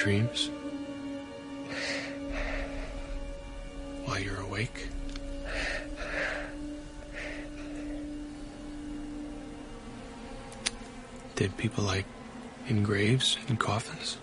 dreams? While you're awake? Dead people like in graves and coffins?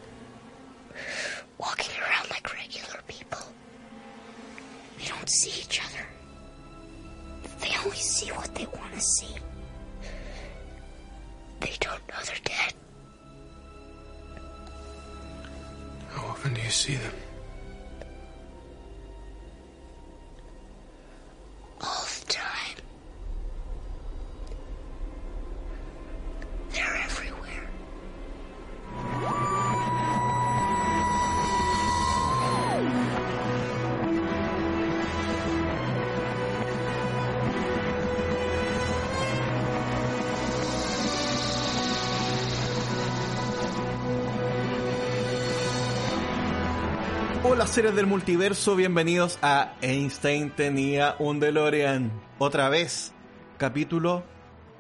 Seres del multiverso, bienvenidos a Einstein tenía un DeLorean. Otra vez, capítulo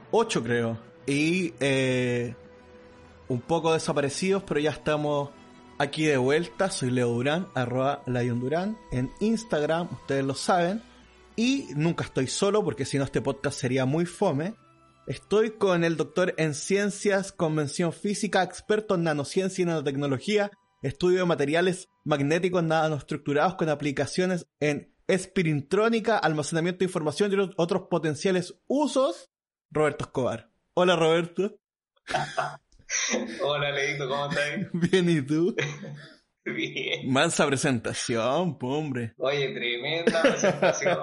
8 creo. Y eh, un poco desaparecidos, pero ya estamos aquí de vuelta. Soy Leo Durán, arroba Lion Durán. En Instagram, ustedes lo saben. Y nunca estoy solo, porque si no este podcast sería muy fome. Estoy con el doctor en ciencias, convención física, experto en nanociencia y nanotecnología, estudio de materiales magnéticos nanoestructurados con aplicaciones en espirintrónica, almacenamiento de información y otros- otros potenciales usos, Roberto Escobar. Hola Roberto. Hola, Leito, ¿cómo estás? Bien, ¿y tú? Bien. Mansa presentación, hombre. Oye, tremenda presentación.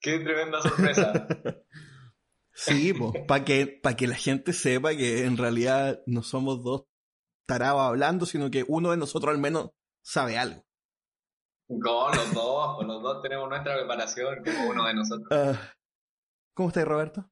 Qué tremenda sorpresa. Sí, para que, pa' que la gente sepa que en realidad no somos dos tarados hablando, sino que uno de nosotros al menos sabe algo. Con los dos, con los dos tenemos nuestra preparación, como uno de nosotros. Ah, ¿Cómo estás, Roberto?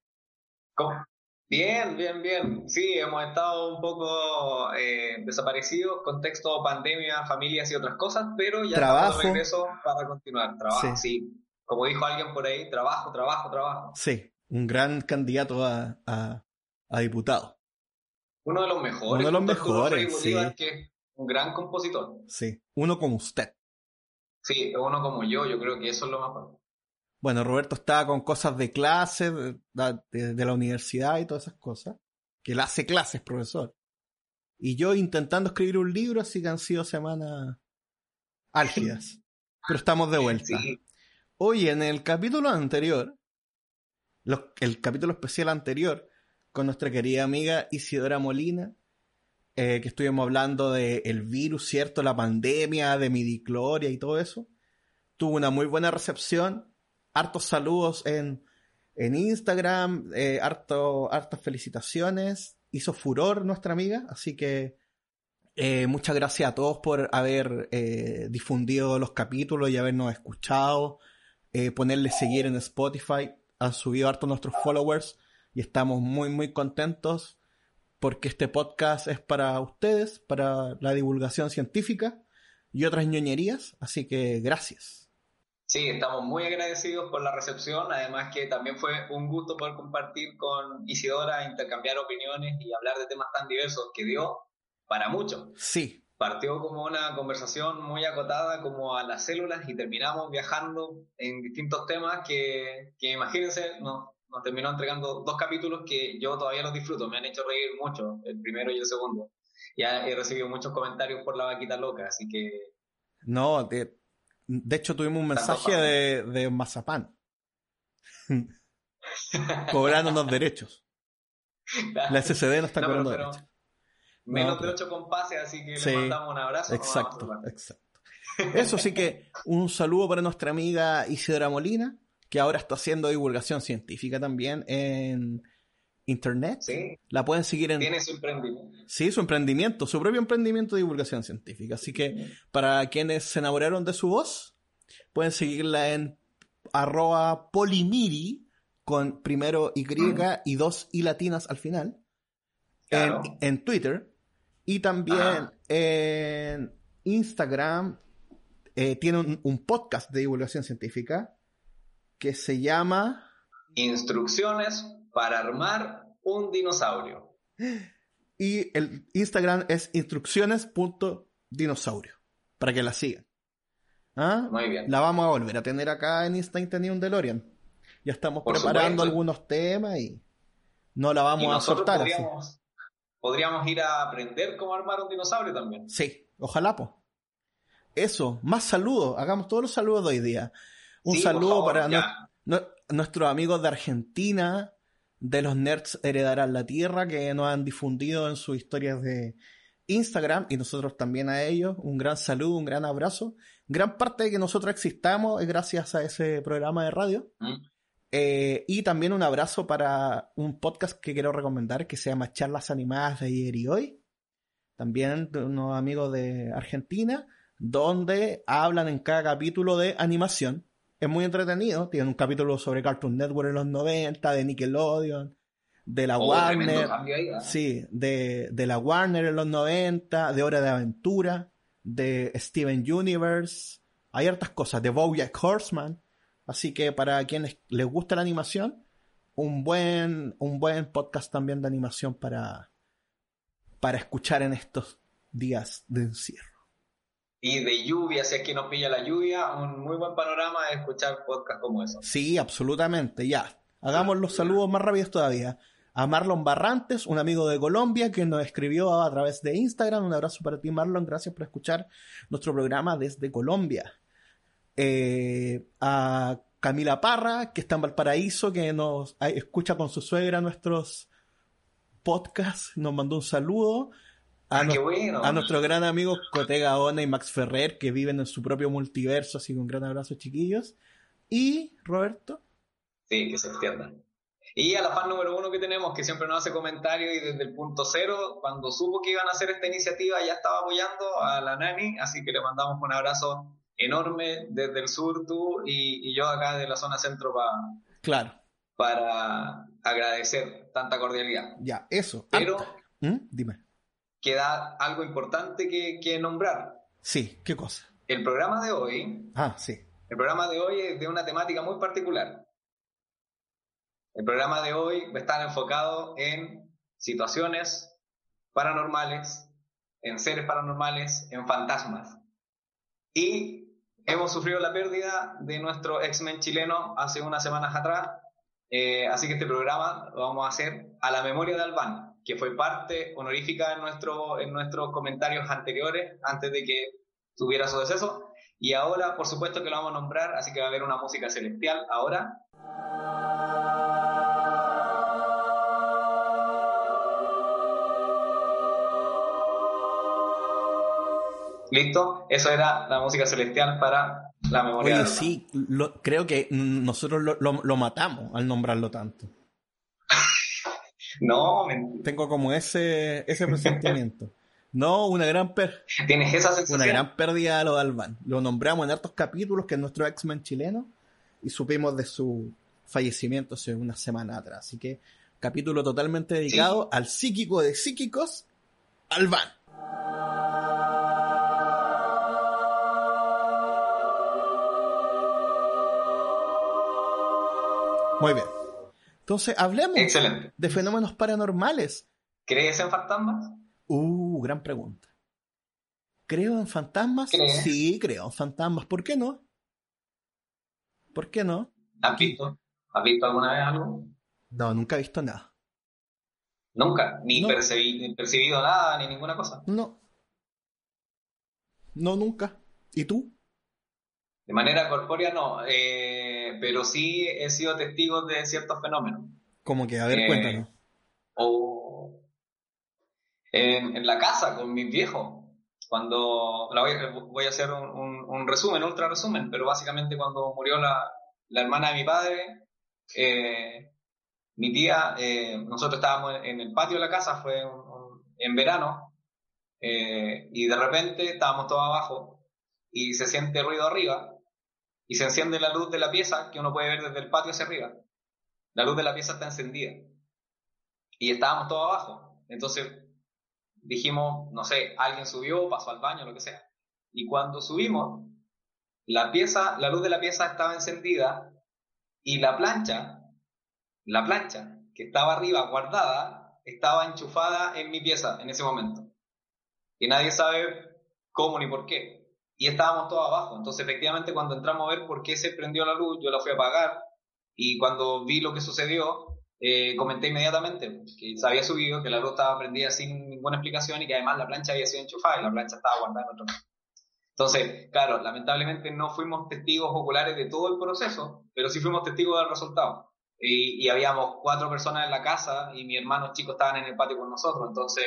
¿Cómo? Bien, bien, bien. Sí, hemos estado un poco eh, desaparecidos, contexto pandemia, familias y otras cosas, pero ya Trabajo. estamos de regreso para continuar. Trabajo, Sí. sí. Como dijo alguien por ahí, trabajo, trabajo, trabajo. Sí, un gran candidato a, a, a diputado. Uno de los mejores. Uno de los mejores, Bolívar, sí. que es un gran compositor. Sí, uno como usted. Sí, uno como yo, yo creo que eso es lo más fuerte. Bueno, Roberto está con cosas de clase, de, de- de la universidad y todas esas cosas. Que él hace clases, profesor. Y yo intentando escribir un libro, así que han sido semanas álgidas. Pero estamos de vuelta. Sí, Oye, en el capítulo anterior, los- el capítulo especial anterior, con nuestra querida amiga Isidora Molina, eh, que estuvimos hablando del el virus, ¿cierto? La pandemia, de midicloria y todo eso, tuvo una muy buena recepción. Hartos saludos en, en Instagram, eh, harto, hartas felicitaciones. Hizo furor nuestra amiga, así que eh, muchas gracias a todos por haber eh, difundido los capítulos y habernos escuchado ponerle seguir en Spotify. Han subido harto nuestros followers y estamos muy, muy contentos porque este podcast es para ustedes, para la divulgación científica y otras ñoñerías. Así que gracias. sí, estamos muy agradecidos por la recepción. Además que también fue un gusto poder compartir con Isidora, intercambiar opiniones y hablar de temas tan diversos que dio para mucho. Sí, Partió como una conversación muy acotada como a las células y terminamos viajando en distintos temas que, que imagínense, nos, nos terminó entregando dos capítulos que yo todavía los disfruto, me han hecho reír mucho, el primero y el segundo. Ya he recibido muchos comentarios por la vaquita loca, así que no, de, de hecho tuvimos un mensaje de, de Mazapán cobrándonos derechos. La SCD no está No, cobrando pero derechos. menos No, de ocho compases, así que Sí, le mandamos un abrazo. Exacto, exacto. Eso sí que un saludo para nuestra amiga Isidora Molina, que ahora está haciendo divulgación científica también en internet. Sí, La pueden seguir en tiene su emprendimiento. sí, su emprendimiento, su propio emprendimiento de divulgación científica. Así que para quienes se enamoraron de su voz, pueden seguirla en arroba polimiri con primero Y y dos I latinas al final. Claro. En, en Twitter. Y también Ajá. en Instagram eh, tiene un, un podcast de divulgación científica que se llama... Instrucciones para armar un dinosaurio. Y el Instagram es instrucciones.dinosaurio. Para que la sigan. ¿Ah? Muy bien. La vamos a volver a tener acá en Instinct Tenía un DeLorean. Ya estamos Por preparando supuesto. algunos temas y no la Y vamos a soltar así. podríamos, podríamos ir a aprender cómo armar un dinosaurio también. Sí, ojalá, po. Eso, más saludos. Hagamos todos los saludos de hoy día. Un Sí, saludo favor, para nuestros amigos de Argentina, de los Nerds Heredarán la Tierra, que nos han difundido en sus historias de Instagram y nosotros también a ellos. Un gran saludo, un gran abrazo. Gran parte de que nosotros existamos es gracias a ese programa de radio. ¿Mm? Eh, y también un abrazo para un podcast que quiero recomendar que se llama Charlas Animadas de ayer y hoy. También de unos amigos de Argentina, donde hablan en cada capítulo de animación. Es muy entretenido. Tienen un capítulo sobre Cartoon Network en los 90, de Nickelodeon, de la Oh, Warner. ahí, ¿eh? Sí, de, de la Warner en los 90, de Hora de Aventura, de Steven Universe. Hay hartas cosas, de Bojack Horseman. Así que para quienes les gusta la animación, un buen, un buen podcast también de animación para, para escuchar en estos días de encierro. Y de lluvia, si que nos pilla la lluvia, un muy buen panorama de escuchar podcasts como eso. Sí, absolutamente, ya. Hagamos los saludos más rápidos todavía. A Marlon Barrantes, un amigo de Colombia que nos escribió a través de Instagram. Un abrazo para ti, Marlon. Gracias por escuchar nuestro programa desde Colombia. Eh, a Camila Parra, que está en Valparaíso, que nos escucha con su suegra nuestros podcasts. Nos mandó un saludo. A, Ah, bueno. a nuestros gran amigos Cote Gaona y Max Ferrer, que viven en su propio multiverso. Así que un gran abrazo, chiquillos. Y, Roberto. Sí, que se extienda. Y a la fan número uno que tenemos, que siempre nos hace comentarios y desde el punto cero, cuando supo que iban a hacer esta iniciativa, ya estaba apoyando a la Nani, así que le mandamos un abrazo enorme desde el sur, tú y, y yo acá de la zona centro pa- Claro, para agradecer tanta cordialidad. ya, eso. Pero ¿Mm? Dime. Queda algo importante que, que nombrar. Sí, ¿qué cosa? El programa de hoy Ah, sí. El programa de hoy es de una temática muy particular. El programa de hoy va a estar enfocado en situaciones paranormales, en seres paranormales, en fantasmas. Y hemos sufrido la pérdida de nuestro X-Men chileno hace unas semanas atrás, eh, así que este programa lo vamos a hacer a la memoria de Albán, que fue parte honorífica en, nuestro, en nuestros comentarios anteriores, antes de que tuviera su deceso. Y ahora, por supuesto que lo vamos a nombrar, así que va a haber una música celestial ahora. ¿Listo? Eso era la música celestial para la memoria. Oye, de sí, lo- creo que nosotros lo, lo- lo matamos al nombrarlo tanto. No, mentira. Tengo como ese, ese presentimiento. No, una gran, per- tienes esa sensación. una gran pérdida de lo de Alban. Lo nombramos en hartos capítulos, que es nuestro X-Men chileno, y supimos de su fallecimiento hace una semana atrás. Así que, capítulo totalmente dedicado al psíquico de psíquicos, Alban. Muy bien. Entonces, hablemos Excelente. de fenómenos paranormales. ¿Crees en fantasmas? Uh, gran pregunta. ¿Creo en fantasmas? ¿Crees? Sí, creo en fantasmas. ¿Por qué no? ¿Por qué no? ¿Has visto? ¿Has visto alguna vez algo? No, nunca he visto nada. Nunca. Ni, No. ni percibido nada, ni ninguna cosa. No. No, nunca. ¿Y tú? De manera corpórea no, eh, pero sí he sido testigo de ciertos fenómenos. Como que, a ver, Eh, cuéntanos. O en, en la casa con mis viejos. Cuando la voy, a- voy a hacer un, un- un resumen, ultra resumen, pero básicamente cuando murió la, la hermana de mi padre, eh, mi tía, eh, nosotros estábamos en el patio de la casa, fue un- un- en verano, eh, y de repente estábamos todos abajo y se siente ruido arriba y se enciende la luz de la pieza que uno puede ver desde el patio hacia arriba. la luz de la pieza está encendida. Y estábamos todos abajo. Entonces dijimos, no sé, alguien subió, pasó al baño, lo que sea. Y cuando subimos, la pieza, la luz de la pieza estaba encendida y la plancha, la plancha que estaba arriba guardada, estaba enchufada en mi pieza en ese momento. Y nadie sabe cómo ni por qué. Y estábamos todos abajo. Entonces, efectivamente, cuando entramos a ver por qué se prendió la luz, yo la fui a apagar. Y cuando vi lo que sucedió, eh, comenté inmediatamente que se había subido, que la luz estaba prendida sin ninguna explicación y que además la plancha había sido enchufada y la plancha estaba guardada en otro. Entonces, claro, lamentablemente no fuimos testigos oculares de todo el proceso, pero sí fuimos testigos del resultado. Y, habíamos cuatro personas en la casa y mi hermano chicos estaban en el patio con nosotros, entonces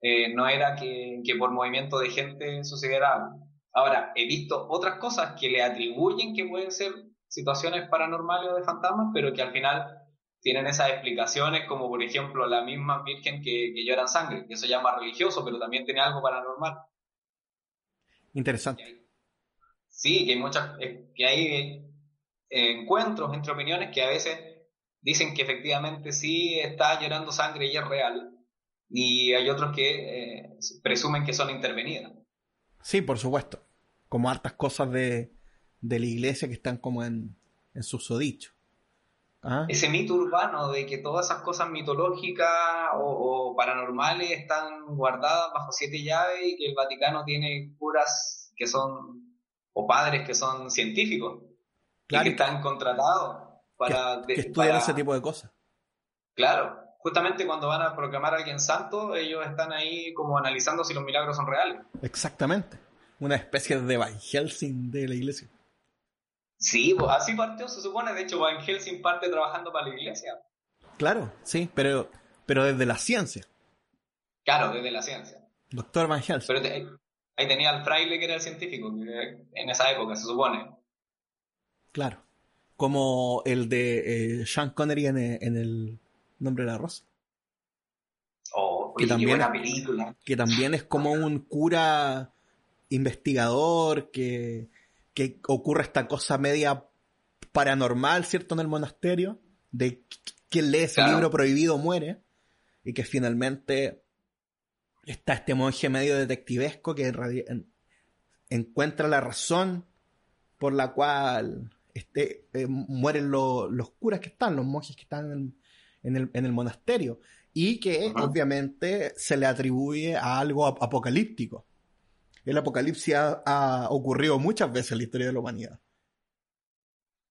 eh, no era que, que, por movimiento de gente sucediera algo. Ahora, he visto otras cosas que le atribuyen que pueden ser situaciones paranormales o de fantasmas, pero que al final tienen esas explicaciones, como por ejemplo la misma Virgen que, que llora sangre, que eso ya más religioso, pero también tiene algo paranormal. Interesante. Sí, que hay muchas, que hay eh, encuentros entre opiniones que a veces dicen que efectivamente sí está llorando sangre y es real, y hay otros que eh, presumen que son intervenidas. Sí, por supuesto. Como hartas cosas de, de la iglesia que están como en, en susodicho. ¿Ah? Ese mito urbano de que todas esas cosas mitológicas o, paranormales están guardadas bajo siete llaves y que el Vaticano tiene curas que son, o padres que son científicos, y que están contratados para... Que, estudian ese tipo de cosas. Claro, justamente cuando van a proclamar a alguien santo, ellos están ahí como analizando si los milagros son reales. Exactamente. Una especie de Van Helsing de la iglesia. Sí, pues así partió, se supone. De hecho, Van Helsing parte trabajando para la iglesia. Claro, sí, pero, pero desde la ciencia. Claro, desde la ciencia. Doctor Van Helsing. Pero ahí tenía al fraile que era el científico, en esa época, se supone. Claro. Como el de eh, Sean Connery en, en el Nombre de la Rosa. Oh, que también, buena película. Que también es como un cura investigador que, que ocurre esta cosa media paranormal, ¿cierto? En el monasterio, de quien lee ese libro prohibido muere, y que finalmente está este monje medio detectivesco que encuentra la razón por la cual este, eh, mueren los curas que están, los monjes que están en, en el, en el monasterio y que obviamente se le atribuye a algo apocalíptico. El apocalipsis ha, ocurrido muchas veces en la historia de la humanidad.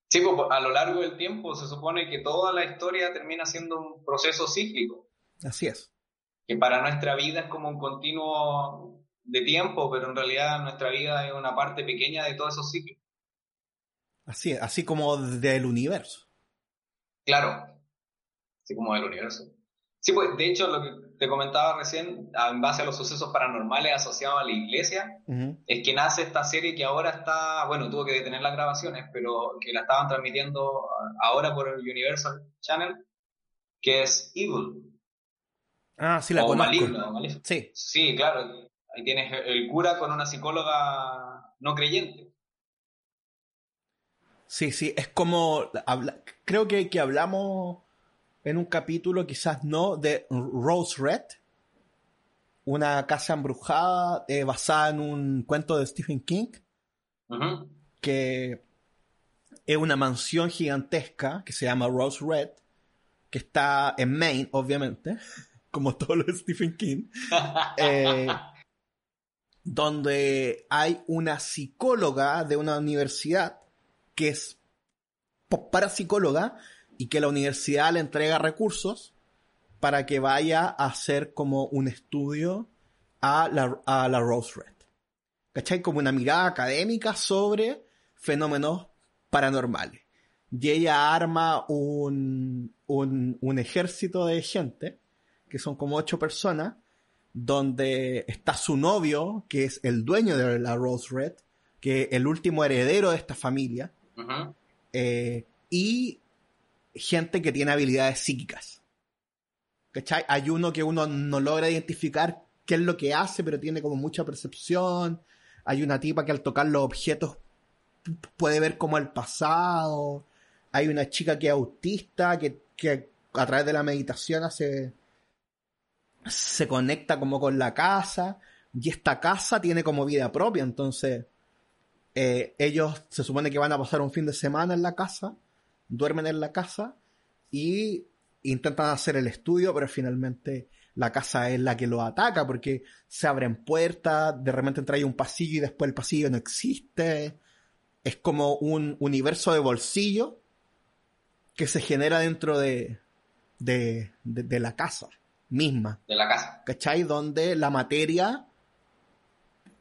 Sí, pues a lo largo del tiempo se supone que toda la historia termina siendo un proceso cíclico. Así es. Que para nuestra vida es como un continuo de tiempo, pero en realidad nuestra vida es una parte pequeña de todos esos ciclos. Así es, así como del universo. Claro, así como del universo. Sí, pues de hecho lo que te comentaba recién, en base a los sucesos paranormales asociados a la iglesia, es que nace esta serie que ahora está, bueno, tuvo que detener las grabaciones, pero que la estaban transmitiendo ahora por el Universal Channel, que es Evil. Ah, sí, la o Maligno, Sí. Sí, claro. Ahí tienes el cura con una psicóloga no creyente. Sí, sí, es como, creo que, que hablamos en un capítulo, quizás no, de Rose Red, una casa embrujada eh, basada en un cuento de Stephen King, que es una mansión gigantesca que se llama Rose Red, que está en Maine, obviamente, como todo lo de Stephen King, eh, donde hay una psicóloga de una universidad que es parapsicóloga y que la universidad le entrega recursos para que vaya a hacer como un estudio a la, a la Rose Red. ¿Cachai? Como una mirada académica sobre fenómenos paranormales. Y ella arma un, un, un ejército de gente, que son como ocho personas, donde está su novio, que es el dueño de la Rose Red, que es el último heredero de esta familia, eh, y gente que tiene habilidades psíquicas. ¿Cachai? Hay uno que uno no logra identificar qué es lo que hace, pero tiene como mucha percepción. Hay una tipa que al tocar los objetos puede ver como el pasado. Hay una chica que es autista, que, que a través de la meditación hace, se conecta como con la casa y esta casa tiene como vida propia, entonces eh, ellos se supone que van a pasar un fin de semana en la casa, duermen en la casa y intentan hacer el estudio, pero finalmente la casa es la que lo ataca porque se abren puertas, de repente entra ahí un pasillo y después el pasillo no existe. Es como un universo de bolsillo que se genera dentro de, de, de, la casa misma. De la casa. ¿Cachai? Donde la materia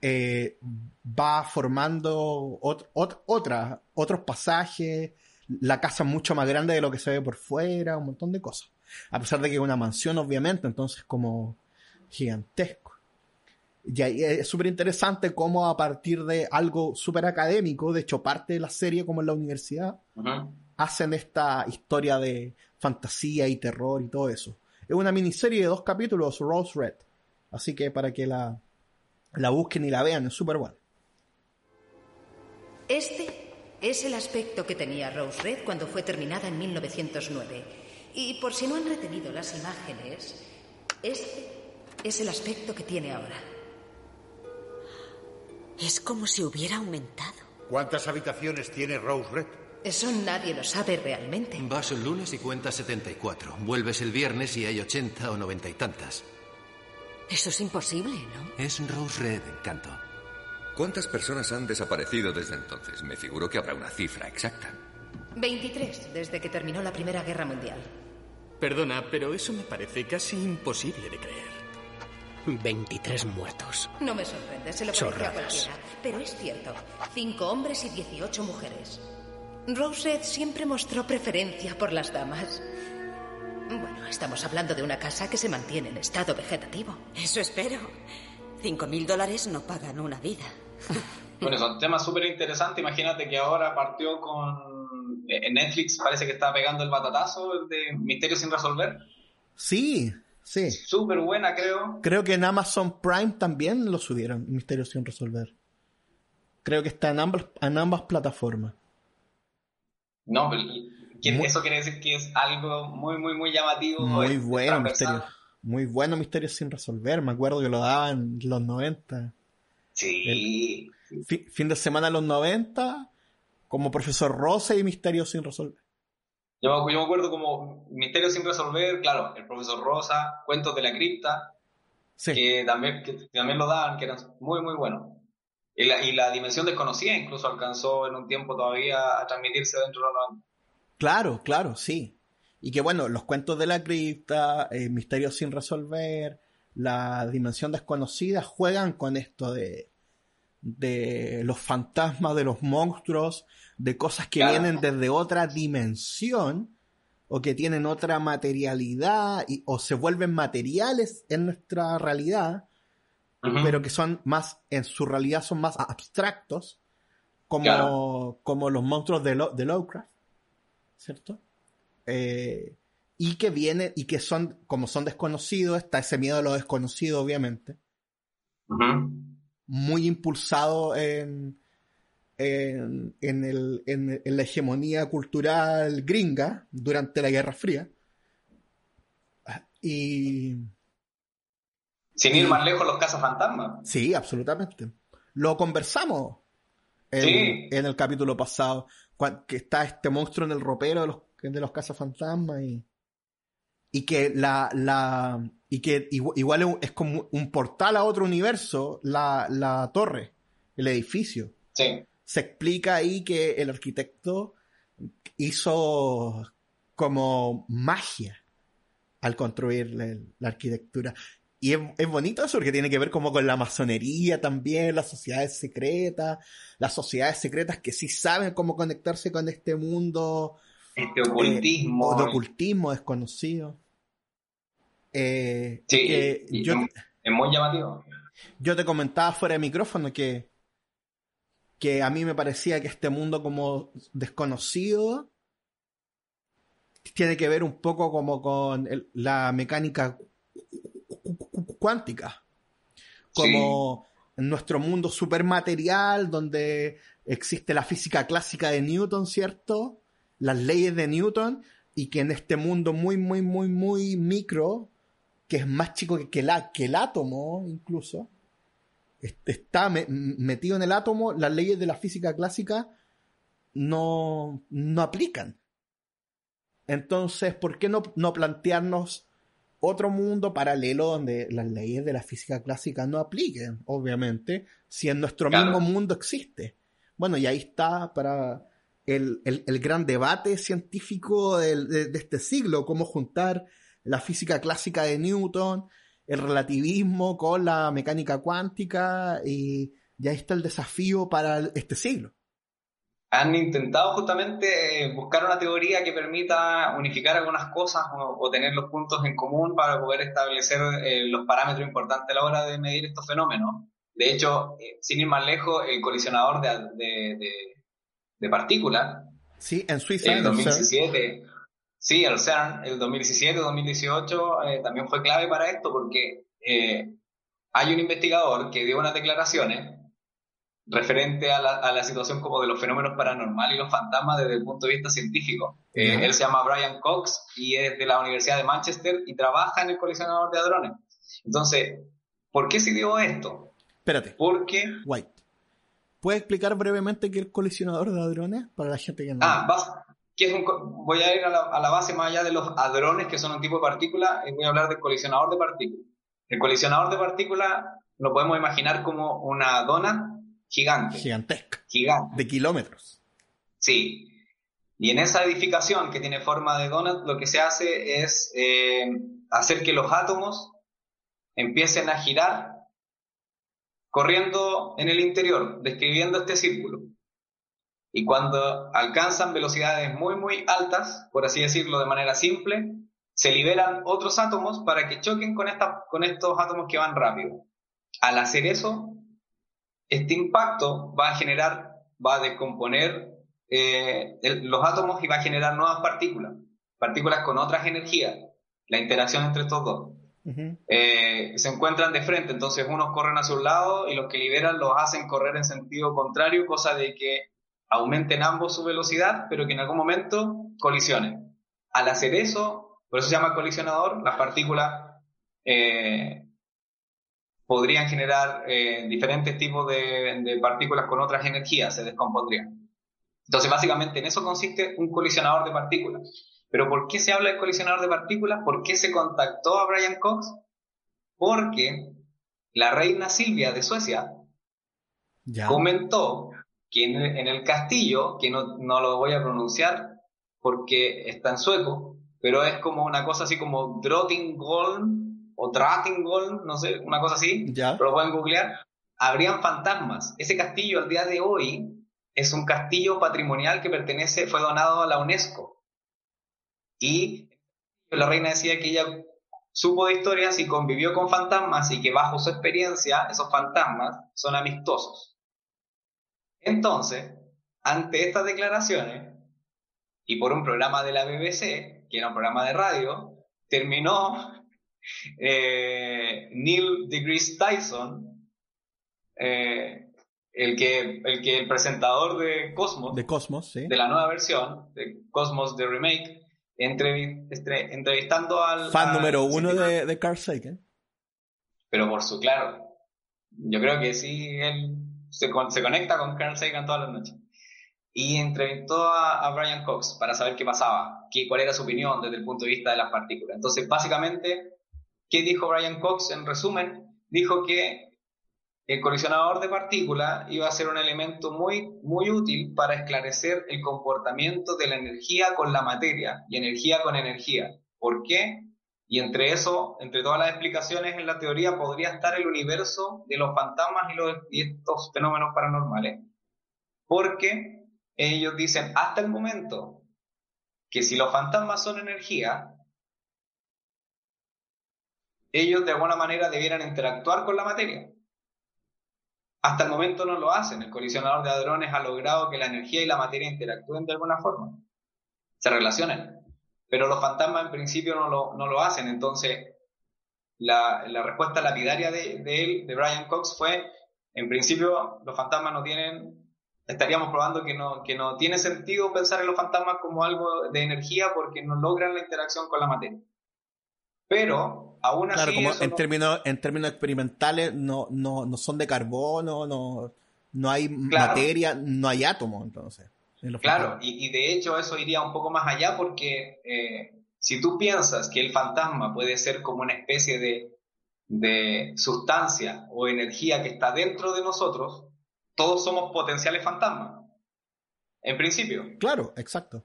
eh, va formando otra, otros pasajes, la casa es mucho más grande de lo que se ve por fuera, un montón de cosas. A pesar de que es una mansión, obviamente, entonces como gigantesco. Y ahí es súper interesante cómo a partir de algo súper académico, de hecho parte de la serie como en la universidad, hacen esta historia de fantasía y terror y todo eso. Es una miniserie de dos capítulos, Rose Red. Así que para que la, la busquen y la vean, es súper bueno. Este es el aspecto que tenía Rose Red cuando fue terminada en 1909. Y por si no han retenido las imágenes, este es el aspecto que tiene ahora. Es como si hubiera aumentado. ¿Cuántas habitaciones tiene Rose Red? Eso nadie lo sabe realmente. Vas el lunes y cuentas 74. Vuelves el viernes y hay 80 o 90 y tantas. Eso es imposible, ¿no? Es Rose Red, encanto. ¿Cuántas personas han desaparecido desde entonces? Me figuro que habrá una cifra exacta. 23, desde que terminó la Primera Guerra Mundial. Perdona, pero eso me parece casi imposible de creer. 23 muertos. No me sorprende, se lo parece a cualquiera. Pero es cierto. Cinco hombres y 18 mujeres. Rosette siempre mostró preferencia por las damas. Bueno, estamos hablando de una casa que se mantiene en estado vegetativo. Eso espero. Cinco mil dólares no pagan una vida. Bueno, son temas súper interesantes. Imagínate que ahora partió con. En Netflix parece que está pegando el batatazo de Misterio sin resolver. Sí, sí. Súper buena, creo. Creo que en Amazon Prime también lo subieron, Misterio sin resolver. Creo que está en ambas, en ambas plataformas. No, pero eso quiere decir que es algo muy, muy, muy llamativo. Muy bueno, Misterio. Muy bueno Misterio sin resolver. Me acuerdo que lo daban en los 90. Sí. fin de semana de los 90, como Profesor Rosa y Misterio sin resolver. Yo, me acuerdo como Misterio sin resolver, claro, el Profesor Rosa, Cuentos de la Cripta, que, también, que también lo daban, que eran muy, muy buenos. Y la, y la, Dimensión Desconocida incluso alcanzó en un tiempo todavía a transmitirse dentro de los 90. Claro, claro, sí. Y que bueno, los cuentos de la cripta, eh, misterios sin resolver, la dimensión desconocida juegan con esto de, de los fantasmas, de los monstruos, de cosas que vienen desde otra dimensión o que tienen otra materialidad y, o se vuelven materiales en nuestra realidad, pero que son más, en su realidad son más abstractos, como, como los monstruos de, de Lovecraft, ¿cierto? Eh, y que viene y que son, como son desconocidos, está ese miedo a lo desconocido, obviamente. Muy impulsado en, en, el, en, la hegemonía cultural gringa durante la Guerra Fría. Y. Sin ir más lejos, los casos fantasmas. Sí, absolutamente. Lo conversamos en, en el capítulo pasado, que está este monstruo en el ropero de los, de los cazafantasmas y y que la, la y que igual es como un portal a otro universo, la, la torre, el edificio. Sí. Se explica ahí que el arquitecto hizo como magia al construir la, arquitectura. Y es, es, bonito eso porque tiene que ver como con la masonería también, las sociedades secretas, las sociedades secretas que sí saben cómo conectarse con este mundo este ocultismo. de ocultismo desconocido. Eh, sí, yo, es muy llamativo. Yo te comentaba fuera de micrófono que, que a mí me parecía que este mundo como desconocido tiene que ver un poco como con la mecánica cuántica. Como en nuestro mundo supermaterial, donde existe la física clásica de Newton, ¿cierto? Las leyes de Newton y que en este mundo muy, muy, muy, muy micro, que es más chico que, que, la, que el átomo incluso, está metido en el átomo, las leyes de la física clásica no, no aplican. Entonces, ¿por qué no, no plantearnos otro mundo paralelo donde las leyes de la física clásica no apliquen, obviamente, si en nuestro mismo mundo existe? Bueno, y ahí está para el, gran debate científico de, este siglo, cómo juntar la física clásica de Newton, el relativismo con la mecánica cuántica, y, y ahí está el desafío para este siglo han intentado justamente eh, buscar una teoría que permita unificar algunas cosas o, tener los puntos en común para poder establecer eh, los parámetros importantes a la hora de medir estos fenómenos. De hecho, eh, sin ir más lejos, el colisionador de, partículas. Sí, en Suiza. En 2017. Sí, el CERN, el 2017-2018 también fue clave para esto porque hay un investigador que dio unas declaraciones referente a la, a la, situación como de los fenómenos paranormales y los fantasmas desde el punto de vista científico. Eh, él se llama Brian Cox y es de la Universidad de Manchester y trabaja en el colisionador de hadrones. Entonces, ¿por qué se dio esto? Espérate. Porque... White. ¿Puedes explicar brevemente qué es el colisionador de hadrones para la gente que no... Ah, es un, voy a ir a la, a la, base más allá de los hadrones, que son un tipo de partícula, y voy a hablar del colisionador de partículas. El colisionador de partículas lo podemos imaginar como una dona gigante. Gigantesca. Gigante. De kilómetros. Sí. Y en esa edificación que tiene forma de donut, lo que se hace es eh, hacer que los átomos empiecen a girar corriendo en el interior, describiendo este círculo. Y cuando alcanzan velocidades muy, muy altas, por así decirlo de manera simple, se liberan otros átomos para que choquen con, esta, con estos átomos que van rápido. Al hacer eso, este impacto va a generar, va a descomponer eh, los átomos y va a generar nuevas partículas, partículas con otras energías, la interacción entre estos dos. Eh, se encuentran de frente, entonces unos corren hacia un lado y los que liberan los hacen correr en sentido contrario, cosa de que aumenten ambos su velocidad, pero que en algún momento colisionen. Al hacer eso, por eso se llama colisionador, las partículas eh, podrían generar eh, diferentes tipos de, partículas con otras energías, se descompondrían. Entonces, básicamente en eso consiste un colisionador de partículas. Pero ¿por qué se habla de colisionador de partículas? ¿Por qué se contactó a Brian Cox? Porque la reina Silvia de Suecia comentó que en el, castillo, que no, no, lo voy a pronunciar porque está en sueco, pero es como una cosa así como Drottningholm, o Drakengol, no sé, una cosa así, ya. pero lo pueden googlear, habrían fantasmas. Ese castillo al día de hoy es un castillo patrimonial que pertenece, fue donado a la UNESCO. Y la reina decía que ella supo de historias y convivió con fantasmas y que bajo su experiencia esos fantasmas son amistosos. Entonces, ante estas declaraciones, y por un programa de la BBC, que era un programa de radio, terminó eh, Neil deGrasse Tyson, eh, el, que, el que el presentador de Cosmos, de Cosmos, de la nueva versión, de Cosmos de Remake, entrevistando al... Fan número uno de, de, Carl Sagan. Pero por su, claro, yo creo que sí, él se, se conecta con Carl Sagan todas las noches y entrevistó a, Brian Cox para saber qué pasaba, qué, cuál era su opinión desde el punto de vista de las partículas. Entonces, básicamente, ¿Qué dijo Brian Cox? En resumen, dijo que el colisionador de partículas iba a ser un elemento muy, muy útil para esclarecer el comportamiento de la energía con la materia y energía con energía. ¿Por qué? Y entre eso, entre todas las explicaciones en la teoría, podría estar el universo de los fantasmas y, los, y estos fenómenos paranormales. Porque ellos dicen hasta el momento que si los fantasmas son energía, ellos de alguna manera debieran interactuar con la materia. Hasta el momento no lo hacen. El colisionador de hadrones ha logrado que la energía y la materia interactúen de alguna forma, se relacionen. Pero los fantasmas en principio no lo, no lo hacen. Entonces, la, respuesta lapidaria de, de, él, de Brian Cox, fue, en principio los fantasmas no tienen estaríamos probando que no, que no tiene sentido pensar en los fantasmas como algo de energía porque no logran la interacción con la materia. Pero, aún así... Claro, como en, términos, en términos experimentales no, no, no son de carbono, no, no hay materia, no hay átomo, entonces. Claro, y, y, de hecho eso iría un poco más allá porque eh, si tú piensas que el fantasma puede ser como una especie de, de sustancia o energía que está dentro de nosotros, todos somos potenciales fantasmas. En principio. Claro, exacto.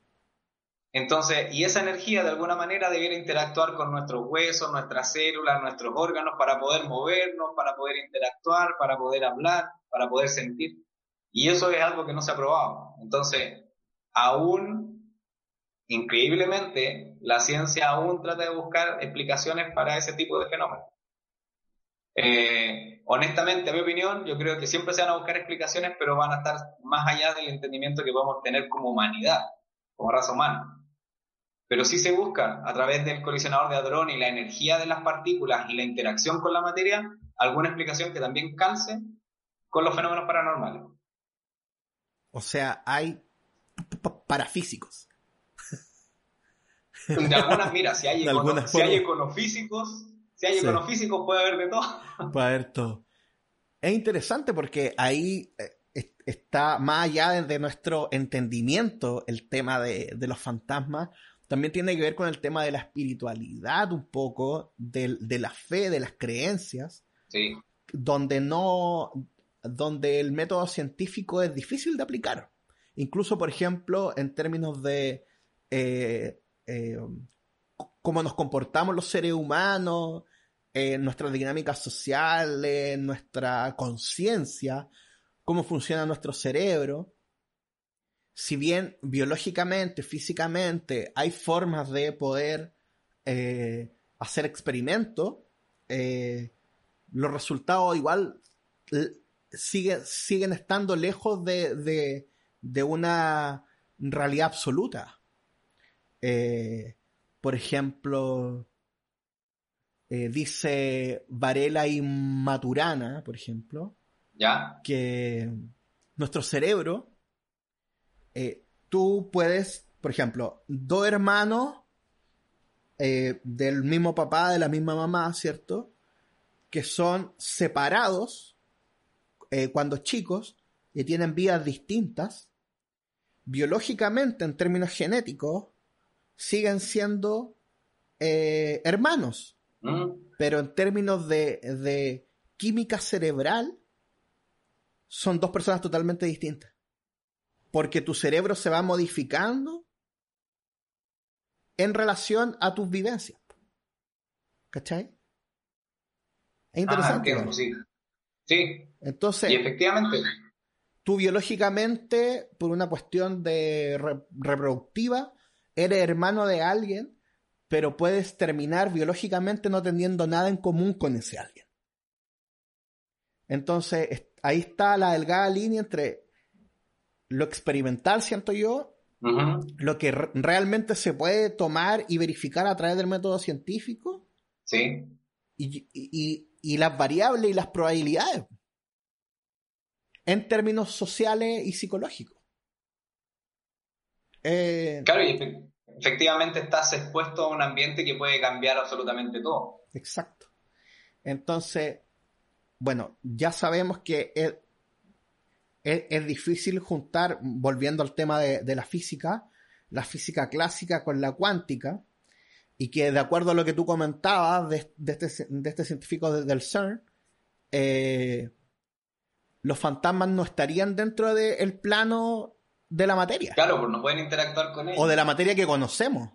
Entonces, y esa energía de alguna manera debiera interactuar con nuestros huesos, nuestras células, nuestros órganos para poder movernos, para poder interactuar, para poder hablar, para poder sentir. Y eso es algo que no se ha probado. Entonces, aún, increíblemente, la ciencia aún trata de buscar explicaciones para ese tipo de fenómenos. Eh, honestamente, a mi opinión, yo creo que siempre se van a buscar explicaciones, pero van a estar más allá del entendimiento que podemos tener como humanidad, como raza humana. Pero sí se busca, a través del colisionador de hadrón y la energía de las partículas y la interacción con la materia, alguna explicación que también calce con los fenómenos paranormales. O sea, hay parafísicos. De algunas, mira, si hay, si hay econofísicos, si hay econofísicos puede haber de todo. Puede haber todo. Es interesante porque ahí eh, está más allá de nuestro entendimiento el tema de, los fantasmas. También tiene que ver con el tema de la espiritualidad un poco, de, de la fe, de las creencias. Sí. Donde no, donde el método científico es difícil de aplicar. Incluso, por ejemplo, en términos de eh, eh, cómo nos comportamos los seres humanos, eh, nuestras dinámicas sociales, nuestra conciencia, cómo funciona nuestro cerebro. Si bien biológicamente, físicamente, hay formas de poder hacer experimentos, los resultados igual siguen estando lejos de, una realidad absoluta. Eh, por ejemplo, eh, dice Varela y Maturana, por ejemplo, ¿Ya? que nuestro cerebro, eh, tú puedes, por ejemplo, dos hermanos del mismo papá, de la misma mamá, ¿cierto? Que son separados eh, cuando chicos y tienen vidas distintas, biológicamente, en términos genéticos, siguen siendo eh, hermanos. Mm. Pero en términos de, de química cerebral, son dos personas totalmente distintas. Porque tu cerebro se va modificando en relación a tus vivencias. ¿Cachai? Es interesante. Ah, sí. Sí. Entonces. Y efectivamente. Tú biológicamente, por una cuestión de reproductiva, eres hermano de alguien, pero puedes terminar biológicamente no teniendo nada en común con ese alguien. Entonces, ahí está la delgada línea entre lo experimental, siento yo, lo que realmente se puede tomar y verificar a través del método científico. Sí. y, y las variables y las probabilidades en términos sociales y psicológicos. Eh, claro, y efectivamente estás expuesto a un ambiente que puede cambiar absolutamente todo. Exacto. Entonces, bueno, ya sabemos que es, es, difícil juntar, volviendo al tema de, la física, la física clásica con la cuántica, y que de acuerdo a lo que tú comentabas de, este, este, científico del CERN, eh, los fantasmas no estarían dentro del plano de la materia. Claro, pues no pueden interactuar con él. O de la materia que conocemos.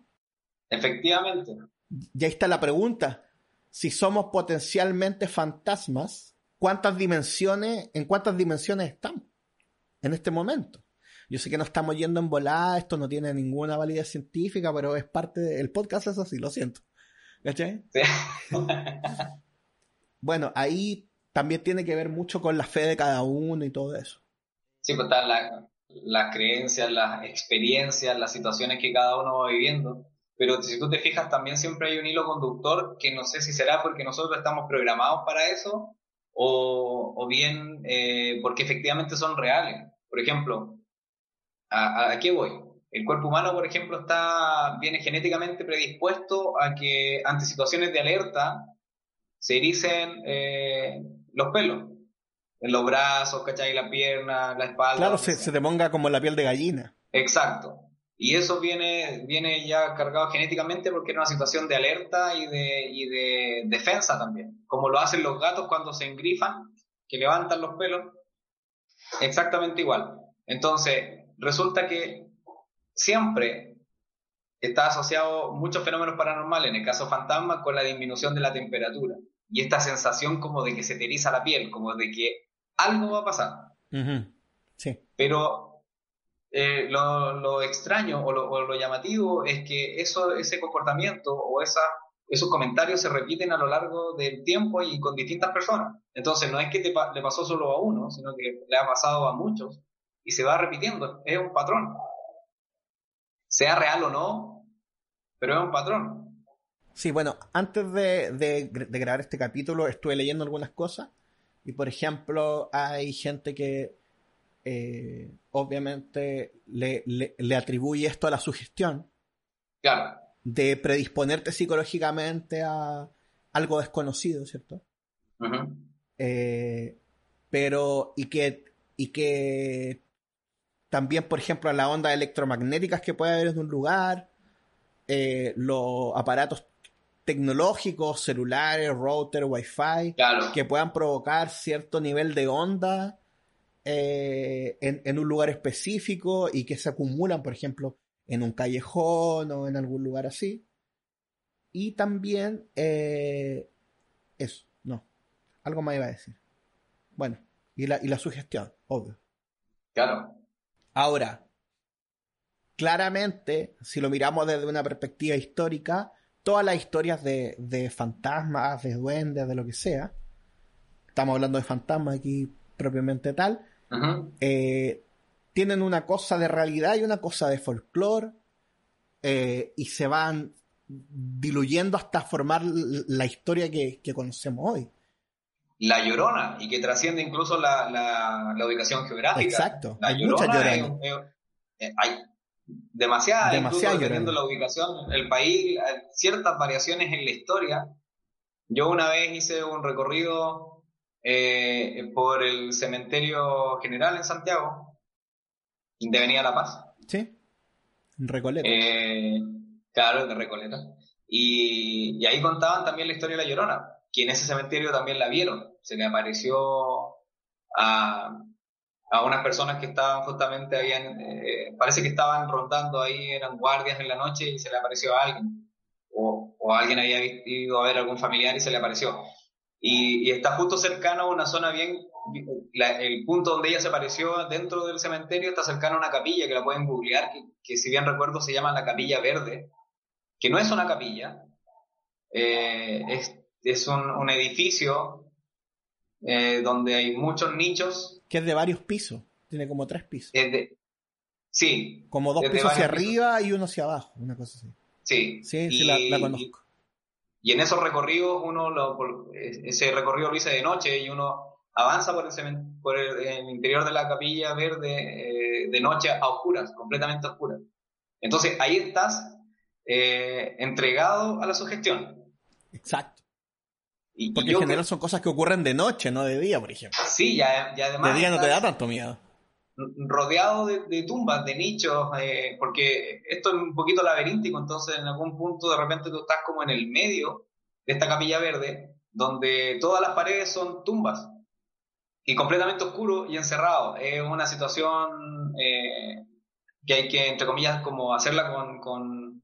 Efectivamente. Y ahí está la pregunta. Si somos potencialmente fantasmas, ¿cuántas dimensiones, en cuántas dimensiones estamos en este momento? Yo sé que no estamos yendo en volada, esto no tiene ninguna validez científica, pero es parte del podcast, es así, lo siento. ¿Cachai? Sí. bueno, ahí también tiene que ver mucho con la fe de cada uno y todo eso. Sí, pues están las creencias, las experiencias, las situaciones que cada uno va viviendo. Pero si tú te fijas, también siempre hay un hilo conductor que no sé si será porque nosotros estamos programados para eso o, bien eh, porque efectivamente son reales. Por ejemplo, ¿a, a qué voy? El cuerpo humano, por ejemplo, está, viene genéticamente predispuesto a que ante situaciones de alerta se ericen eh, los pelos. En los brazos, ¿cachai? La pierna, la espalda. Claro, se, se te ponga como la piel de gallina. Exacto. Y eso viene, viene ya cargado genéticamente porque era una situación de alerta y de, y de defensa también. Como lo hacen los gatos cuando se engrifan, que levantan los pelos. Exactamente igual. Entonces, resulta que siempre está asociado muchos fenómenos paranormales, en el caso fantasma, con la disminución de la temperatura. Y esta sensación como de que se te eriza la piel, como de que algo va a pasar. Sí. Pero eh, lo, lo, extraño o lo, lo, llamativo es que eso, ese comportamiento o esa, esos comentarios se repiten a lo largo del tiempo y con distintas personas. Entonces no es que le pasó solo a uno, sino que le ha pasado a muchos y se va repitiendo. Es un patrón sea real o no, pero es un patrón. Sí, bueno, antes de, de, de, grabar este capítulo estuve leyendo algunas cosas y, por ejemplo, hay gente que eh, obviamente le, le, le, atribuye esto a la sugestión. Claro. De predisponerte psicológicamente a algo desconocido, ¿cierto? Uh -huh. eh, pero, y que, y que también, por ejemplo, las ondas electromagnéticas que puede haber en un lugar, eh, los aparatos tecnológicos, celulares, router, wifi, claro. que puedan provocar cierto nivel de onda eh, en, en, un lugar específico y que se acumulan, por ejemplo, en un callejón o en algún lugar así. Y también, eh, eso, no, algo más iba a decir. Bueno, y la, y la sugestión, obvio. Claro. Ahora, claramente, si lo miramos desde una perspectiva histórica, todas las historias de, de, fantasmas, de duendes, de lo que sea, estamos hablando de fantasmas aquí propiamente tal, eh, tienen una cosa de realidad y una cosa de folclore, eh, y se van diluyendo hasta formar la historia que, que conocemos hoy. La Llorona, y que trasciende incluso la, la, la ubicación geográfica. Exacto, la hay Llorona muchas lloronas. es- es- hay demasiadas, Demasiadas incluso dependiendo la ubicación, el país, ciertas variaciones en la historia. Yo una vez hice un recorrido eh, por el cementerio general en Santiago, de Avenida La Paz. ¿Sí? Recoleta. Eh, claro, de Recoleta. Y, y ahí contaban también la historia de la Llorona, que en ese cementerio también la vieron. Se le apareció a, a unas personas que estaban justamente, habían, eh, parece que estaban rondando ahí, eran guardias en la noche y se le apareció a alguien. O, o alguien había ido a ver a algún familiar y se le apareció. Y, y está justo cercano a una zona bien, la- el punto donde ella se apareció dentro del cementerio está cercano a una capilla que la pueden googlear, que, que si bien recuerdo se llama la Capilla Verde, que no es una capilla, eh, es, es un, un edificio eh, donde hay muchos nichos. Que es de varios pisos. Tiene como tres pisos. de- sí, Como dos pisos hacia pisos. arriba y uno hacia abajo. Una cosa así. sí. Sí, sí, la conozco. Y en esos recorridos, uno lo, por- ese recorrido lo hice de noche y uno avanza por el, por el, el interior de la capilla verde eh, de noche a oscuras, completamente a oscuras. Entonces ahí estás eh, entregado a la sugestión. Exacto. Y, Porque en general son cosas que ocurren de noche, no de día, por ejemplo. Sí, ya, ya además De día no te da tanto miedo. Rodeado de, tumbas, de nichos, eh, porque esto es un poquito laberíntico, entonces en algún punto de repente tú estás como en el medio de esta capilla verde, donde todas las paredes son tumbas y completamente oscuro y encerrado. Es una situación eh, que hay que, entre comillas, como hacerla con, con,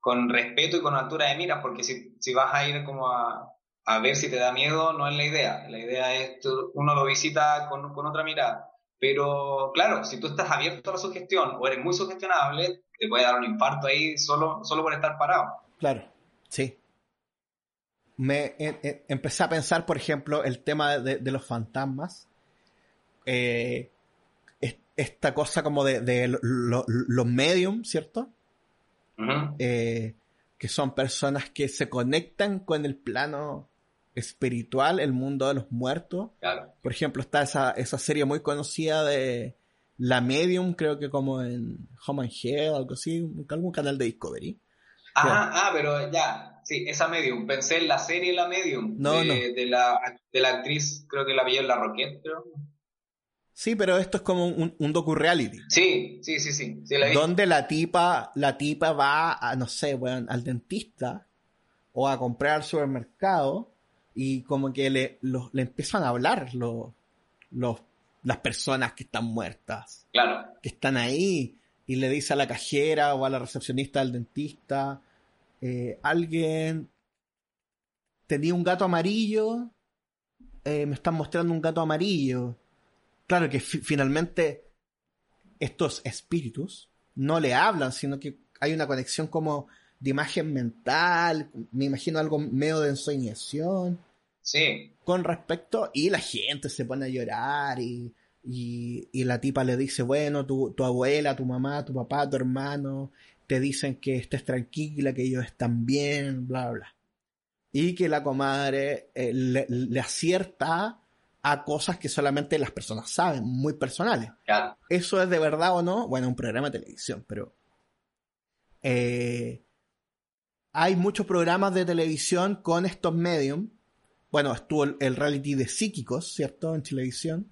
con respeto y con altura de miras, porque si, si vas a ir como a, a ver si te da miedo, no es la idea. La idea es tú- uno lo visita con, con otra mirada. Pero claro, si tú estás abierto a la sugestión o eres muy sugestionable, te puede dar un infarto ahí solo, solo por estar parado. Claro, sí. Me e- e- empecé a pensar, por ejemplo, el tema de, de los fantasmas. Eh, es- esta cosa como de, de lo- lo- los medium, ¿cierto? Eh, que son personas que se conectan con el plano espiritual, el mundo de los muertos. Claro. Por ejemplo, está esa, esa serie muy conocida de la Medium, creo que como en Home and Head, algo así, algún canal de Discovery. Ajá, ah, pero ya, sí, esa Medium. Pensé en la serie La Medium. No, de, De, la, de la actriz, creo que la vi en La Roquette, creo. Sí, pero esto es como un, un docu-reality. Sí, sí, sí, sí. donde la tipa, la tipa va a, no sé, bueno, al dentista o a comprar al supermercado y como que le, le empiezan a hablar los, los, las personas que están muertas. Claro. Que están ahí y le dice a la cajera o a la recepcionista del dentista, eh, alguien tenía un gato amarillo, eh, me están mostrando un gato amarillo claro que finalmente estos espíritus no le hablan, sino que hay una conexión como de imagen mental, me imagino algo medio de ensoñación. Sí. Con respecto, y la gente se pone a llorar y, y, la tipa le dice, bueno, tu, tu, abuela, tu mamá, tu papá, tu hermano, te dicen que estés tranquila, que ellos están bien, bla, bla. Y que la comadre eh, le acierta a cosas que solamente las personas saben, muy personales. ¿Eso es de verdad o no? Bueno, un programa de televisión, pero... Eh, hay muchos programas de televisión con estos medium. Bueno, estuvo el, reality de psíquicos, ¿cierto? En televisión.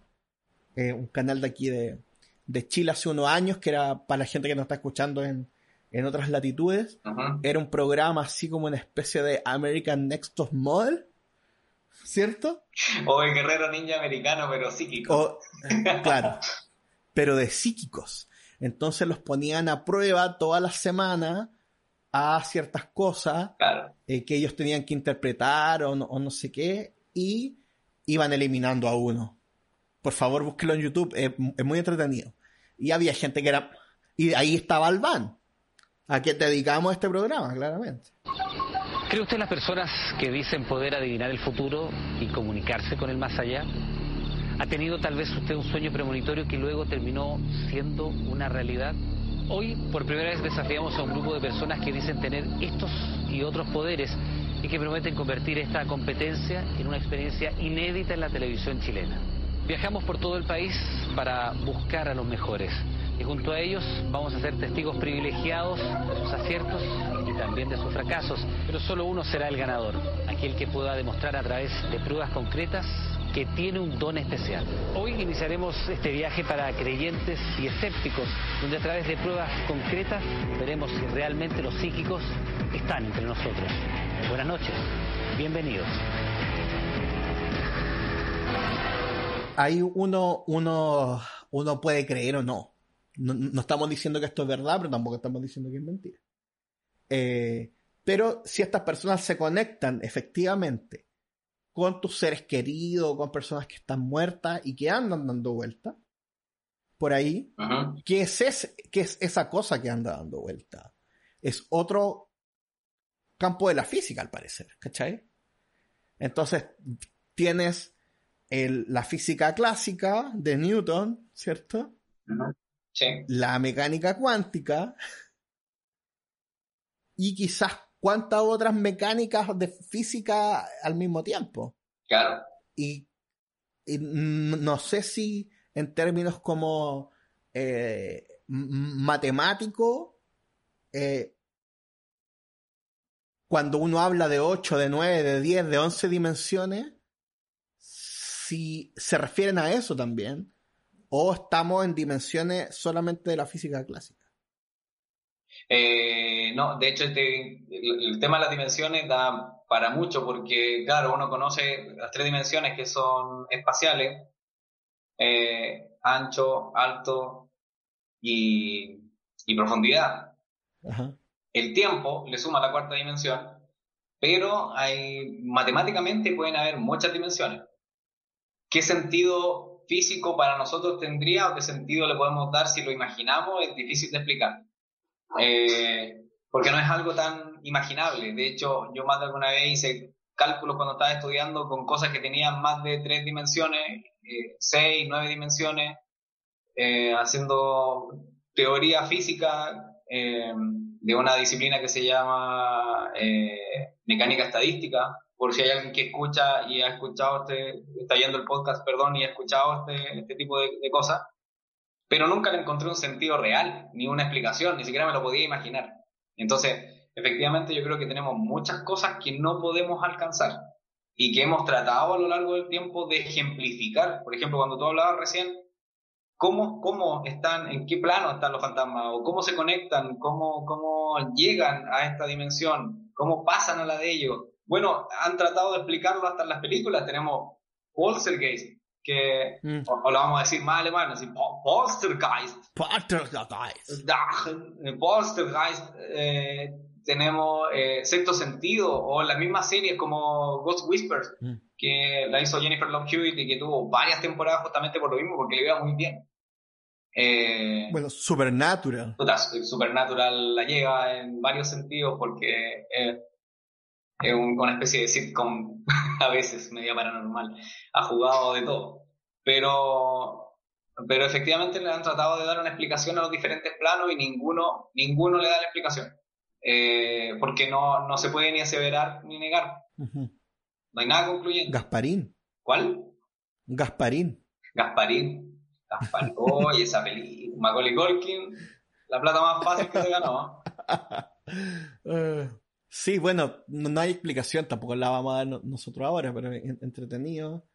Eh, un canal de aquí de, de, Chile hace unos años, que era para la gente que nos está escuchando en, en otras latitudes. Era un programa así como una especie de American Next Top Model ¿cierto? O el guerrero ninja americano, pero psíquico. claro, pero de psíquicos. Entonces los ponían a prueba toda la semana a ciertas cosas eh, que ellos tenían que interpretar o no, sé qué, y iban eliminando a uno. Por favor, búsquelo en YouTube, es muy entretenido. Y había gente que era... Y ahí estaba Alban, a quien dedicamos este programa, claramente. ¿Cree usted las personas que dicen poder adivinar el futuro y comunicarse con el más allá? ¿Ha tenido tal vez usted un sueño premonitorio que luego terminó siendo una realidad? Hoy, por primera vez, desafiamos a un grupo de personas que dicen tener estos y otros poderes y que prometen convertir esta competencia en una experiencia inédita en la televisión chilena. Viajamos por todo el país para buscar a los mejores y junto a ellos vamos a ser testigos privilegiados de sus aciertos y también de sus fracasos, pero solo uno será el ganador, aquel que pueda demostrar a través de pruebas concretas que tiene un don especial. Hoy iniciaremos este viaje para creyentes y escépticos, donde a través de pruebas concretas veremos si realmente los psíquicos están entre nosotros. Buenas noches, bienvenidos. Hay uno, uno, uno puede creer o no no, estamos diciendo que esto es verdad, pero tampoco estamos diciendo que es mentira. Eh, pero si estas personas se conectan efectivamente con tus seres queridos, con personas que están muertas y que andan dando vuelta por ahí, ¿qué es, es esa cosa que anda dando vuelta? Es otro campo de la física, al parecer, ¿cachai? Entonces, tienes la física clásica de Newton, ¿cierto? la mecánica cuántica y quizás cuántas otras mecánicas de física al mismo tiempo. Claro. Y, no sé si en términos como eh, matemático, eh, cuando uno habla de 8, de 9, de 10, de 11 dimensiones, si se refieren a eso también, o estamos en dimensiones solamente de la física clásica? Eh, no, de hecho este, el, tema de las dimensiones da para mucho porque, claro, uno conoce las tres dimensiones que son espaciales, eh, ancho, alto y, profundidad. El tiempo le suma la cuarta dimensión, pero hay, matemáticamente pueden haber muchas dimensiones. ¿Qué sentido físico para nosotros tendría o qué sentido le podemos dar si lo imaginamos es difícil de explicar. Eh, porque no es algo tan imaginable. De hecho, yo más de alguna vez hice cálculos cuando estaba estudiando con cosas que tenían más de tres dimensiones, eh, seis, nueve dimensiones, eh, haciendo teoría física de una disciplina que se llama mecánica estadística, por si hay alguien que escucha y ha escuchado este, está yendo el podcast, perdón, y ha escuchado este, este tipo de, cosas. Pero nunca le encontré un sentido real, ni una explicación, ni siquiera me lo podía imaginar. Entonces, efectivamente yo creo que tenemos muchas cosas que no podemos alcanzar y que hemos tratado a lo largo del tiempo de ejemplificar. Por ejemplo, cuando tú hablabas recién, ¿cómo, cómo están, en qué plano están los fantasmas o cómo se conectan, cómo, cómo llegan a esta dimensión, cómo pasan a la de ellos. Bueno, han tratado de explicarlo hasta en las películas. Tenemos Poltergeist, que, Mm. o, o lo vamos a decir más alemán, así, Po- Poltergeist. Poltergeist. Poltergeist, eh, tenemos eh, Sexto Sentido, o las mismas series como Ghost Whispers, Mm. que la hizo Jennifer Love Hewitt y que tuvo varias temporadas justamente por lo mismo, porque le iba muy bien. Eh, Bueno, Supernatural. Supernatural la lleva en varios sentidos porque eh, es un- una especie de sitcom a veces, media paranormal. Ha jugado de todo. Pero, pero efectivamente le han tratado de dar una explicación a los diferentes planos y ninguno, ninguno le da la explicación. Eh, porque no, no se puede ni aseverar ni negar. No hay nada concluyente. Gasparín. ¿Cuál? Gasparín. Gasparín. Gasparín. Oye, esa película. Macaulay Culkin. La plata más fácil que se ganó. Eh, sí, bueno, no, no hay explicación, tampoco la vamos a dar no- nosotros ahora, pero en- entretenido.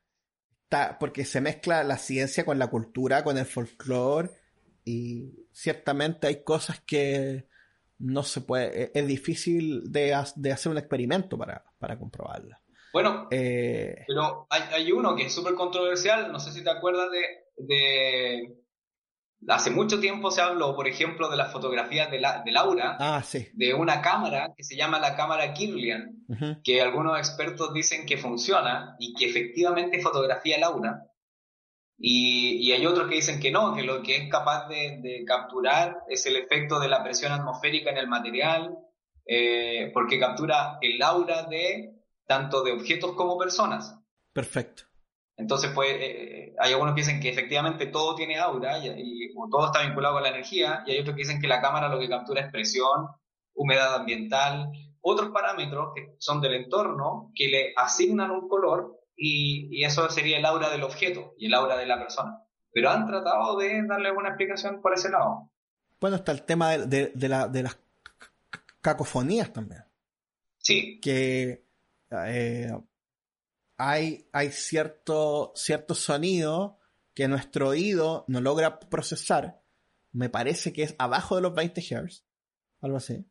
Está, porque se mezcla la ciencia con la cultura, con el folclore, y ciertamente hay cosas que no se puede, es, es difícil de, ha- de hacer un experimento para, para comprobarlas. Bueno, Eh, Pero hay, hay uno que es súper controversial, no sé si te acuerdas de, de... Hace mucho tiempo se habló, por ejemplo, de las fotografías de, la, de Laura, ah, sí. de una cámara que se llama la cámara Kirlian, que algunos expertos dicen que funciona y que efectivamente fotografía a Laura. Y, y hay otros que dicen que no, que lo que es capaz de, de capturar es el efecto de la presión atmosférica en el material, eh, porque captura el aura de tanto de objetos como personas. Perfecto. Entonces, pues, eh, hay algunos que dicen que efectivamente todo tiene aura y, y- o todo está vinculado con la energía, y hay otros que dicen que la cámara lo que captura es presión, humedad ambiental, otros parámetros que son del entorno que le asignan un color y, y eso sería el aura del objeto y el aura de la persona. Pero han tratado de darle alguna explicación por ese lado. Bueno, está el tema de, de- de la- de las cacofonías también. Sí, que eh, hay, hay cierto, cierto sonido que nuestro oído no logra procesar. Me parece que es abajo de los 20 Hz. Algo así.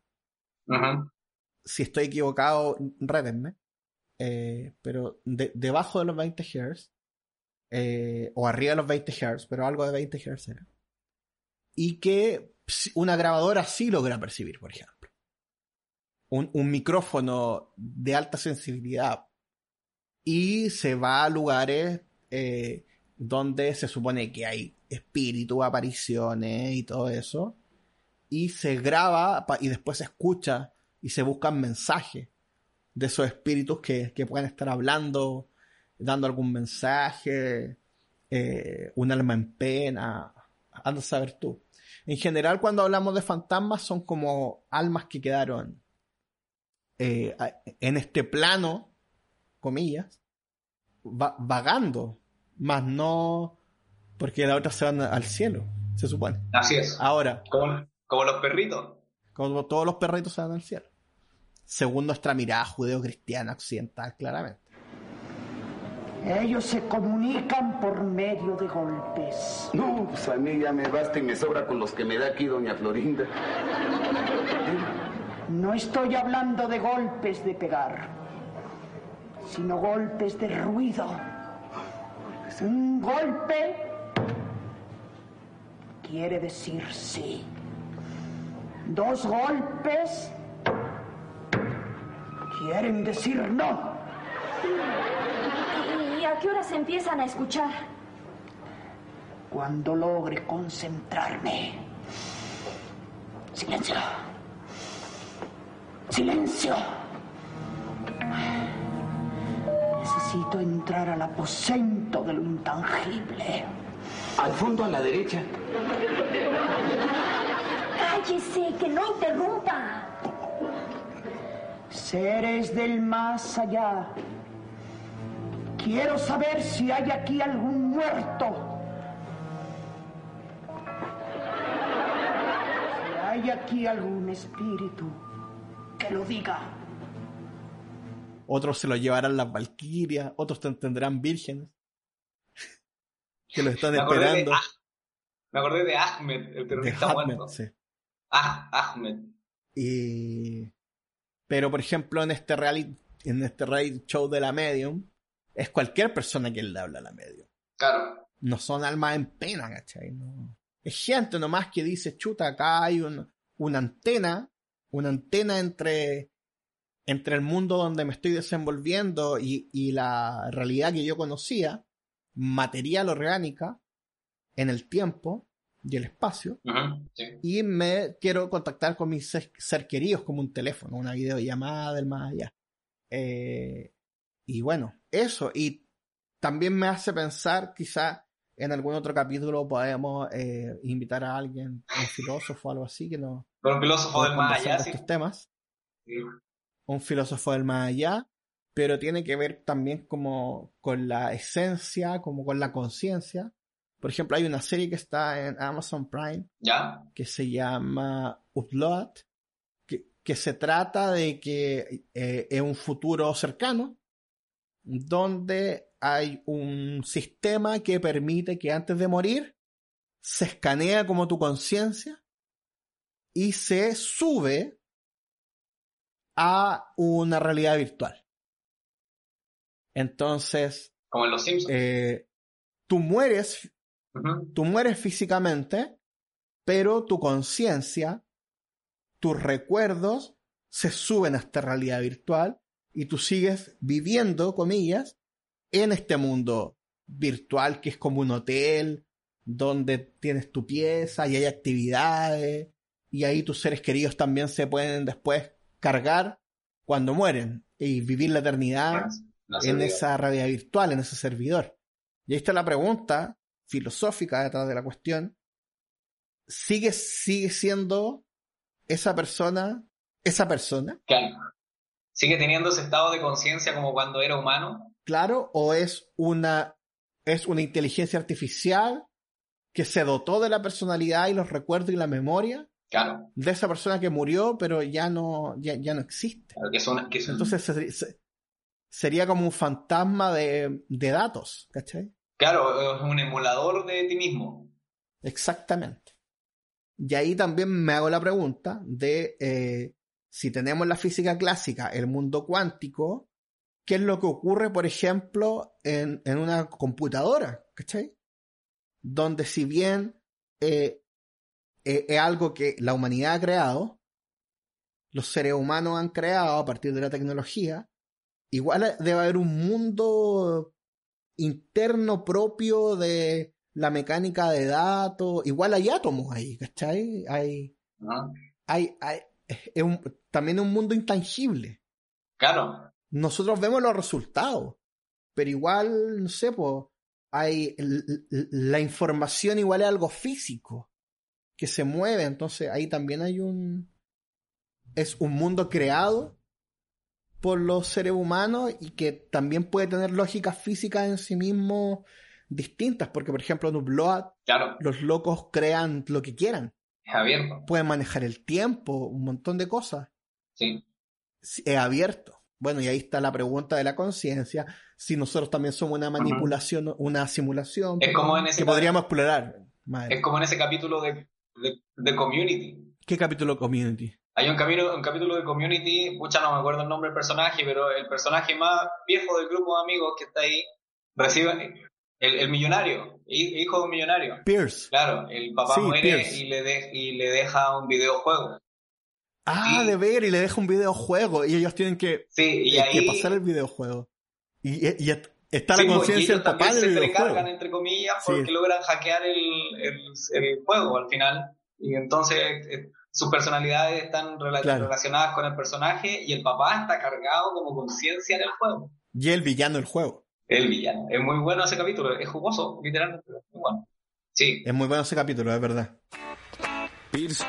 Si estoy equivocado, rédenme. Eh, pero de- debajo de los 20 Hz. eh, o arriba de los 20 Hz, pero algo de 20 Hz era. Y que una grabadora sí logra percibir, por ejemplo un, un micrófono de alta sensibilidad y se va a lugares eh, donde se supone que hay espíritus, apariciones y todo eso, y se graba y después se escucha y se buscan mensajes de esos espíritus que, que puedan estar hablando, dando algún mensaje, eh, un alma en pena, anda a saber tú. En general, cuando hablamos de fantasmas, son como almas que quedaron eh, en este plano, comillas, va- vagando, más no porque la otra se van al cielo, se supone. así es. Ahora, Como, como los perritos. como todos los perritos se van al cielo, según nuestra mirada judeo-cristiana occidental, claramente. Ellos se comunican por medio de golpes. No, pues a mí ya me basta y me sobra con los que me da aquí doña Florinda. No estoy hablando de golpes de pegar, sino golpes de ruido. Un golpe quiere decir sí. Dos golpes quieren decir no. ¿Y a qué hora se empiezan a escuchar? Cuando logre concentrarme. Silencio. Silencio. Necesito entrar al aposento de lo intangible. Al fondo a la derecha. Cállese, que no interrumpa. Seres del más allá. Quiero saber si hay aquí algún muerto. hay aquí algún espíritu que lo diga. Otros se lo llevarán las valquirias, otros te- tendrán vírgenes que lo están Me de esperando. Ah- Me acordé de Ahmed, el De terrorista Ahmed, muerto. sí. Ah, Ahmed. Y... Pero, por ejemplo, en este reality, en este reality show de la Medium, es cualquier persona quien le habla a la Medium. Claro. No son almas en pena, ¿cachai? No. Es gente nomás que dice, chuta, acá hay un- una antena, una antena entre, entre el mundo donde me estoy desenvolviendo y, y la realidad que yo conocía, material orgánica, en el tiempo y el espacio, Ujú, sí. y me quiero contactar con mis ser, queridos como un teléfono, una videollamada del más allá. Eh, y bueno, eso. Y también me hace pensar, quizá en algún otro capítulo podemos eh, invitar a alguien, un filósofo o algo así, que nos un filósofo del más allá, de sí. estos temas. Sí. Un filósofo del más allá, pero tiene que ver también como con la esencia, como con la conciencia. Por ejemplo, hay una serie que está en Amazon Prime ¿Ya? que se llama Upload, que, que se trata de que eh, en un futuro cercano, donde hay un sistema que permite que antes de morir se escanea como tu conciencia y se sube a una realidad virtual. Entonces, Como en Los Simpsons. eh, tú mueres tú mueres físicamente, pero tu conciencia, tus recuerdos se suben a esta realidad virtual y tú sigues viviendo, comillas, en este mundo virtual que es como un hotel, donde tienes tu pieza y hay actividades, y ahí tus seres queridos también se pueden después cargar cuando mueren y vivir la eternidad en esa realidad virtual, en ese servidor. Y ahí está la pregunta filosófica detrás de la cuestión. ¿Sigue, sigue siendo esa persona, esa persona, Claro. Sigue teniendo ese estado de conciencia como cuando era humano. claro, o es una, es una inteligencia artificial que se dotó de la personalidad y los recuerdos y la memoria Claro. de esa persona que murió, pero ya no, ya, ya no existe? Claro, que que Entonces se- se- sería como un fantasma de, de datos, ¿cachai? claro, es un emulador de ti mismo. Exactamente. Y ahí también me hago la pregunta de eh, si tenemos la física clásica, el mundo cuántico, ¿qué es lo que ocurre, por ejemplo, en, en una computadora? ¿Cachai? Donde si bien eh, eh, es algo que la humanidad ha creado, los seres humanos han creado a partir de la tecnología, igual debe haber un mundo interno propio de la mecánica de datos. Igual hay átomos ahí, ¿cachai? Hay, hay, hay es un- también un mundo intangible. Claro. Nosotros vemos los resultados, pero igual, no sé, pues, hay la información igual es algo físico que se mueve, entonces ahí también hay un es un mundo creado por los seres humanos y que también puede tener lógicas físicas en sí mismo distintas, porque por ejemplo en Claro. los locos crean lo que quieran, Es abierto. pueden manejar el tiempo, un montón de cosas Sí. Es abierto. Bueno, y ahí está la pregunta de la conciencia, si nosotros también somos una manipulación, una simulación, Es como en ese que podríamos explorar. Madre. Es como en ese capítulo de, de, de Community. ¿Qué capítulo Community? Hay un, camino, un capítulo de Community, mucha no me acuerdo el nombre del personaje, pero el personaje más viejo del grupo de amigos que está ahí recibe el, el millonario, hi- hijo de un millonario. Pierce. Claro, el papá Sí, muere Pierce. y le, de- y le deja un videojuego. Ah, de ver, y le deja un videojuego, y ellos tienen que, Sí, y eh, ahí- que pasar el videojuego. Y, y- y está Sí, la pues, conciencia del papá del se videojuego. recargan, entre comillas, Sí. porque logran hackear el, el, el juego al final. Y entonces eh, sus personalidades están rela- Claro. relacionadas con el personaje y el papá está cargado como conciencia en el juego. Y el villano del juego. El villano. Es muy bueno ese capítulo, es jugoso, literalmente. Muy bueno. Sí. Es muy bueno ese capítulo, es verdad. Pierce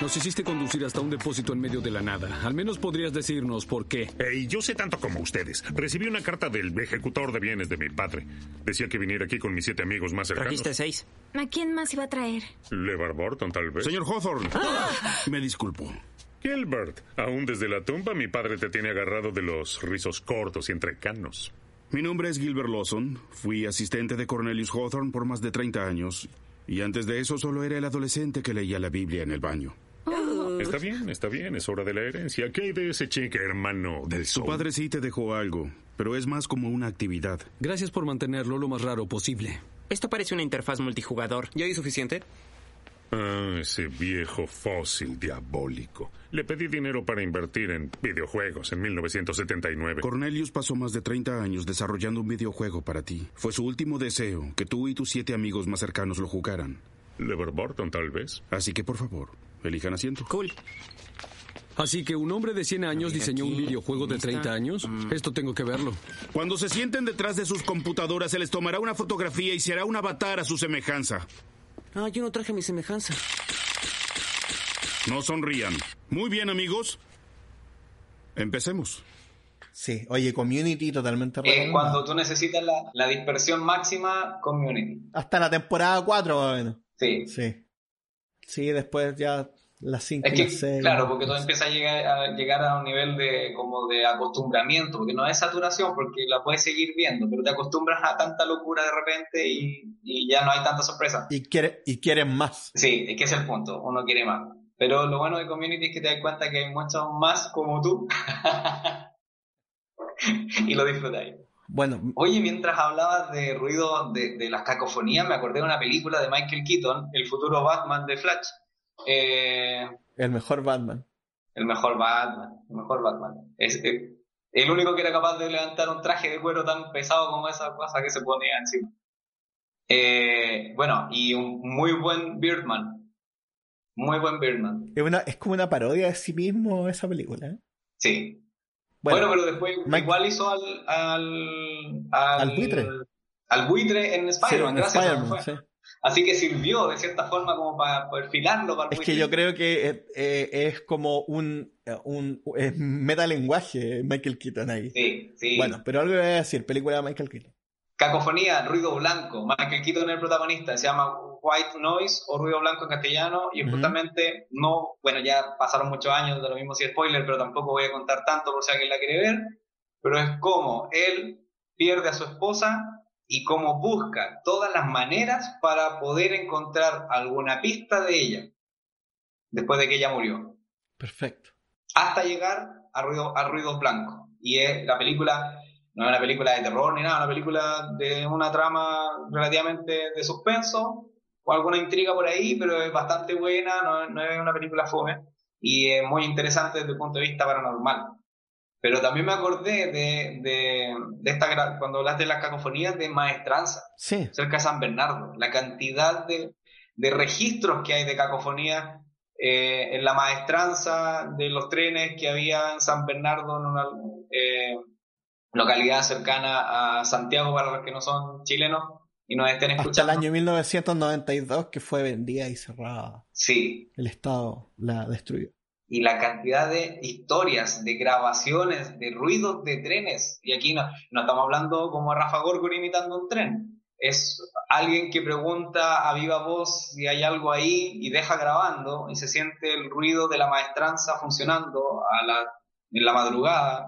Nos hiciste conducir hasta un depósito en medio de la nada. Al menos podrías decirnos por qué. Ey, yo sé tanto como ustedes. Recibí una carta del ejecutor de bienes de mi padre. Decía que viniera aquí con mis siete amigos más cercanos. Trajiste seis. ¿A quién más iba a traer? Levar Burton, tal vez. Señor Hawthorne, me disculpo. Gilbert, aún desde la tumba mi padre te tiene agarrado de los rizos cortos y entrecanos. Mi nombre es Gilbert Lawson. Fui asistente de Cornelius Hawthorne por más de 30 años. Y antes de eso solo era el adolescente que leía la Biblia en el baño. Está bien, está bien, es hora de la herencia. ¿Qué hay de ese chique hermano del Su sol? padre sí te dejó algo, pero es más como una actividad. Gracias por mantenerlo lo más raro posible. Esto parece una interfaz multijugador. ¿Ya hay suficiente? Ah, ese viejo fósil diabólico. Le pedí dinero para invertir en videojuegos en 1979. Cornelius pasó más de 30 años desarrollando un videojuego para ti. Fue su último deseo que tú y tus siete amigos más cercanos lo jugaran. Lever Burton, tal vez. Así que, por favor, elijan asiento. Cool. Así que un hombre de 100 años diseñó un videojuego de 30 años. Esto tengo que verlo. Cuando se sienten detrás de sus computadoras, se les tomará una fotografía y se hará un avatar a su semejanza. Ah, yo no traje mi semejanza. No sonrían. Muy bien, amigos. Empecemos. Sí, oye, Community totalmente Es recomendado. cuando tú necesitas la, la dispersión máxima, community. Hasta la temporada 4, más o menos. Sí. Sí. Sí, después ya las 5 Es que, las 6. claro, porque todo empieza a llegar, a llegar a un nivel de como de acostumbramiento, porque no es saturación, porque la puedes seguir viendo, pero te acostumbras a tanta locura de repente y, y ya no hay tanta sorpresa. Y, quiere, y quieren más. Sí, es que ese es el punto, uno quiere más. Pero lo bueno de Community es que te das cuenta que hay muchos más como tú y lo disfrutáis. Bueno, Oye, mientras hablabas de ruido de, de las cacofonías, me acordé de una película de Michael Keaton, El futuro Batman de Flash. Eh, el mejor Batman. el mejor Batman, el mejor Batman. Es eh, el único que era capaz de levantar un traje de cuero tan pesado como esa cosa que se ponía encima. Eh, bueno, y un muy buen Birdman. Muy buen Birdman. Es, una, es como una parodia de sí mismo esa película. ¿eh? Sí. Bueno, Bueno, pero después Mike- igual hizo al, al, al, Al buitre. al buitre en Spider-Man, gracias. Sí. Así que sirvió de cierta forma como para perfilarlo para el Es que yo creo que eh, eh, es como un, eh, un es metalenguaje Michael Keaton ahí. Sí, sí. Bueno, pero algo voy a decir, película de Michael Keaton. Cacofonía, ruido blanco. Michael Keaton es el protagonista, se llama White Noise o ruido blanco en castellano y Ujú. justamente no, bueno, ya pasaron muchos años, de lo mismo si spoiler, pero tampoco voy a contar tanto por si alguien la quiere ver, pero es como él pierde a su esposa y cómo busca todas las maneras para poder encontrar alguna pista de ella después de que ella murió Perfecto. hasta llegar a ruido, a ruido blanco. Y es la película, no es una película de terror ni nada, una película de una trama relativamente de suspenso o alguna intriga por ahí, pero es bastante buena, no, no es una película fome y es muy interesante desde el punto de vista paranormal. Pero también me acordé de, de, de esta, cuando hablaste de las cacofonías de Maestranza, Sí. cerca de San Bernardo, la cantidad de, de registros que hay de cacofonía eh, en la maestranza de los trenes que había en San Bernardo, en una eh, localidad cercana a Santiago para los que no son chilenos y nos estén Hasta el escuchando. año 1992 que fue vendida y cerrada. Sí, El Estado la destruyó. y la cantidad de historias, de grabaciones, de ruidos de trenes. Y aquí no, no estamos hablando como a Rafa Gorgor imitando un tren. Es alguien que pregunta a viva voz si hay algo ahí y deja grabando y se siente el ruido de la maestranza funcionando a la, en la madrugada,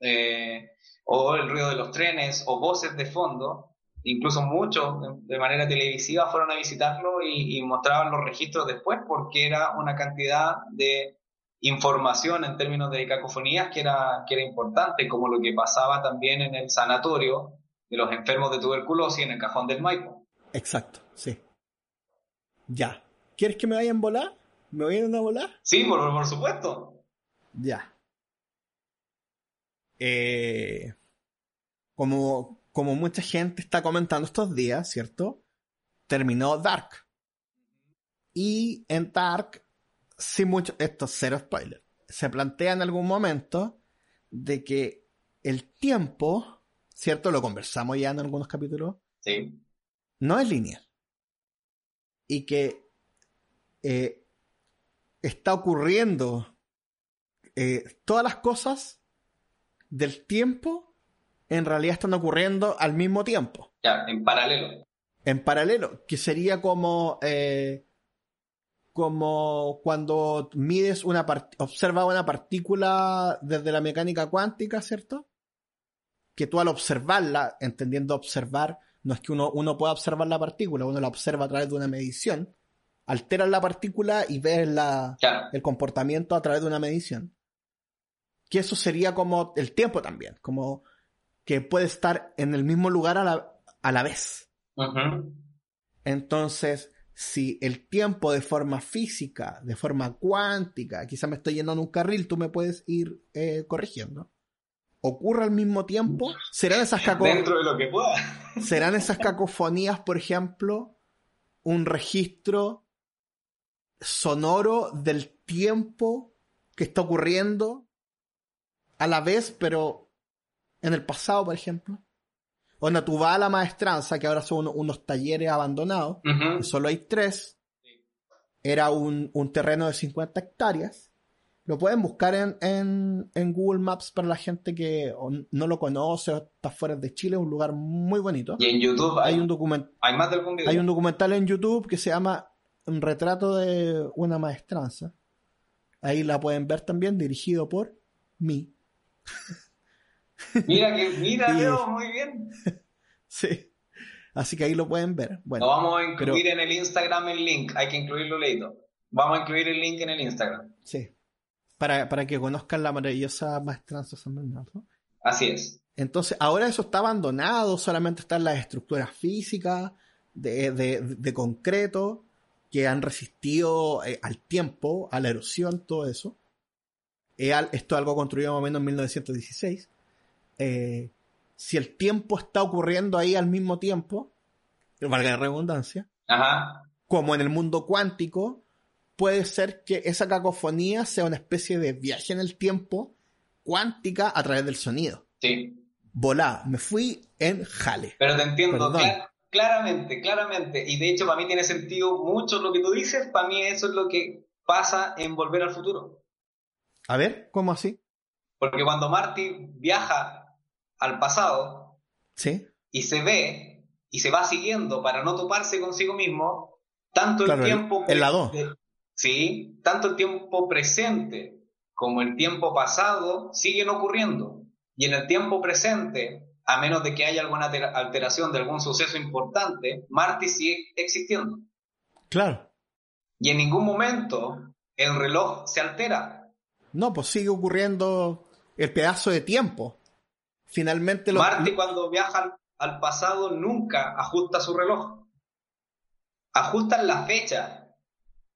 eh, o el ruido de los trenes, o voces de fondo. Incluso muchos de manera televisiva fueron a visitarlo y, y mostraban los registros después porque era una cantidad de información en términos de cacofonías que era, que era importante, como lo que pasaba también en el sanatorio de los enfermos de tuberculosis en el cajón del Maipo. Exacto, sí. Ya. ¿Quieres que me vayan a volar? ¿Me voy a ir a una volar? Sí, por, por supuesto. Ya. Eh, como, como mucha gente está comentando estos días, ¿cierto? Terminó Dark. Y en Dark, sin mucho, esto es cero spoiler, se plantea en algún momento de que el tiempo, ¿cierto? Lo conversamos ya en algunos capítulos, Sí. no es lineal. Y que eh, está ocurriendo eh, todas las cosas del tiempo en realidad están ocurriendo al mismo tiempo. Ya, en paralelo. En paralelo, que sería como eh, como cuando mides una observa una partícula desde la mecánica cuántica, ¿cierto? Que tú al observarla, entendiendo observar, no es que uno, uno pueda observar la partícula, uno la observa a través de una medición, alteras la partícula y ves la, el comportamiento a través de una medición. Que eso sería como el tiempo también, como que puede estar en el mismo lugar a la, a la vez. Entonces, si el tiempo de forma física, de forma cuántica, quizá me estoy yendo en un carril, tú me puedes ir eh, corrigiendo, ocurre al mismo tiempo, serán esas Dentro de lo que pueda. serán esas cacofonías, por ejemplo, un registro sonoro del tiempo que está ocurriendo a la vez, pero en el pasado, por ejemplo. Onda, tú vas a la maestranza, que ahora son unos talleres abandonados, solo hay tres. Era un, terreno de 50 hectáreas. Lo pueden buscar en, Google Maps para la gente que no lo conoce o está fuera de Chile, es un lugar muy bonito. Y en YouTube hay, un documental. Hay más de Hay un documental en YouTube que se llama Un retrato de una maestranza. Ahí la pueden ver también, dirigido por mí. Mira que, mira, muy bien. sí. Así que ahí lo pueden ver. Bueno, vamos a incluir en el Instagram el link. Hay que incluirlo, Leito. Vamos a incluir el link en el Instagram. Sí. Para, para que conozcan la maravillosa maestranza San Bernardo. Así es. Entonces, ahora eso está abandonado, solamente están las estructuras físicas de, de, concreto que han resistido eh, al tiempo, a la erosión, todo eso. esto es algo construido más o menos en 1916. Eh, si el tiempo está ocurriendo ahí al mismo tiempo, valga la redundancia, como en el mundo cuántico, puede ser que esa cacofonía sea una especie de viaje en el tiempo cuántica a través del sonido. Sí. Volá, me fui en jale. Pero te entiendo, claramente, claramente. Y de hecho, para mí tiene sentido mucho lo que tú dices. Para mí eso es lo que pasa en Volver al Futuro. A ver, ¿cómo así? Porque cuando Marty viaja al pasado ¿Sí? y se ve y se va siguiendo para no toparse consigo mismo, tanto el tiempo... El, lado. sí, tanto el tiempo presente como el tiempo pasado siguen ocurriendo. Y en el tiempo presente, a menos de que haya alguna alteración de algún suceso importante, Marty sigue existiendo. Claro. Y en ningún momento el reloj se altera. No, pues sigue ocurriendo el pedazo de tiempo. Finalmente Marty cuando viaja al, pasado nunca ajusta su reloj. Ajustan la fecha,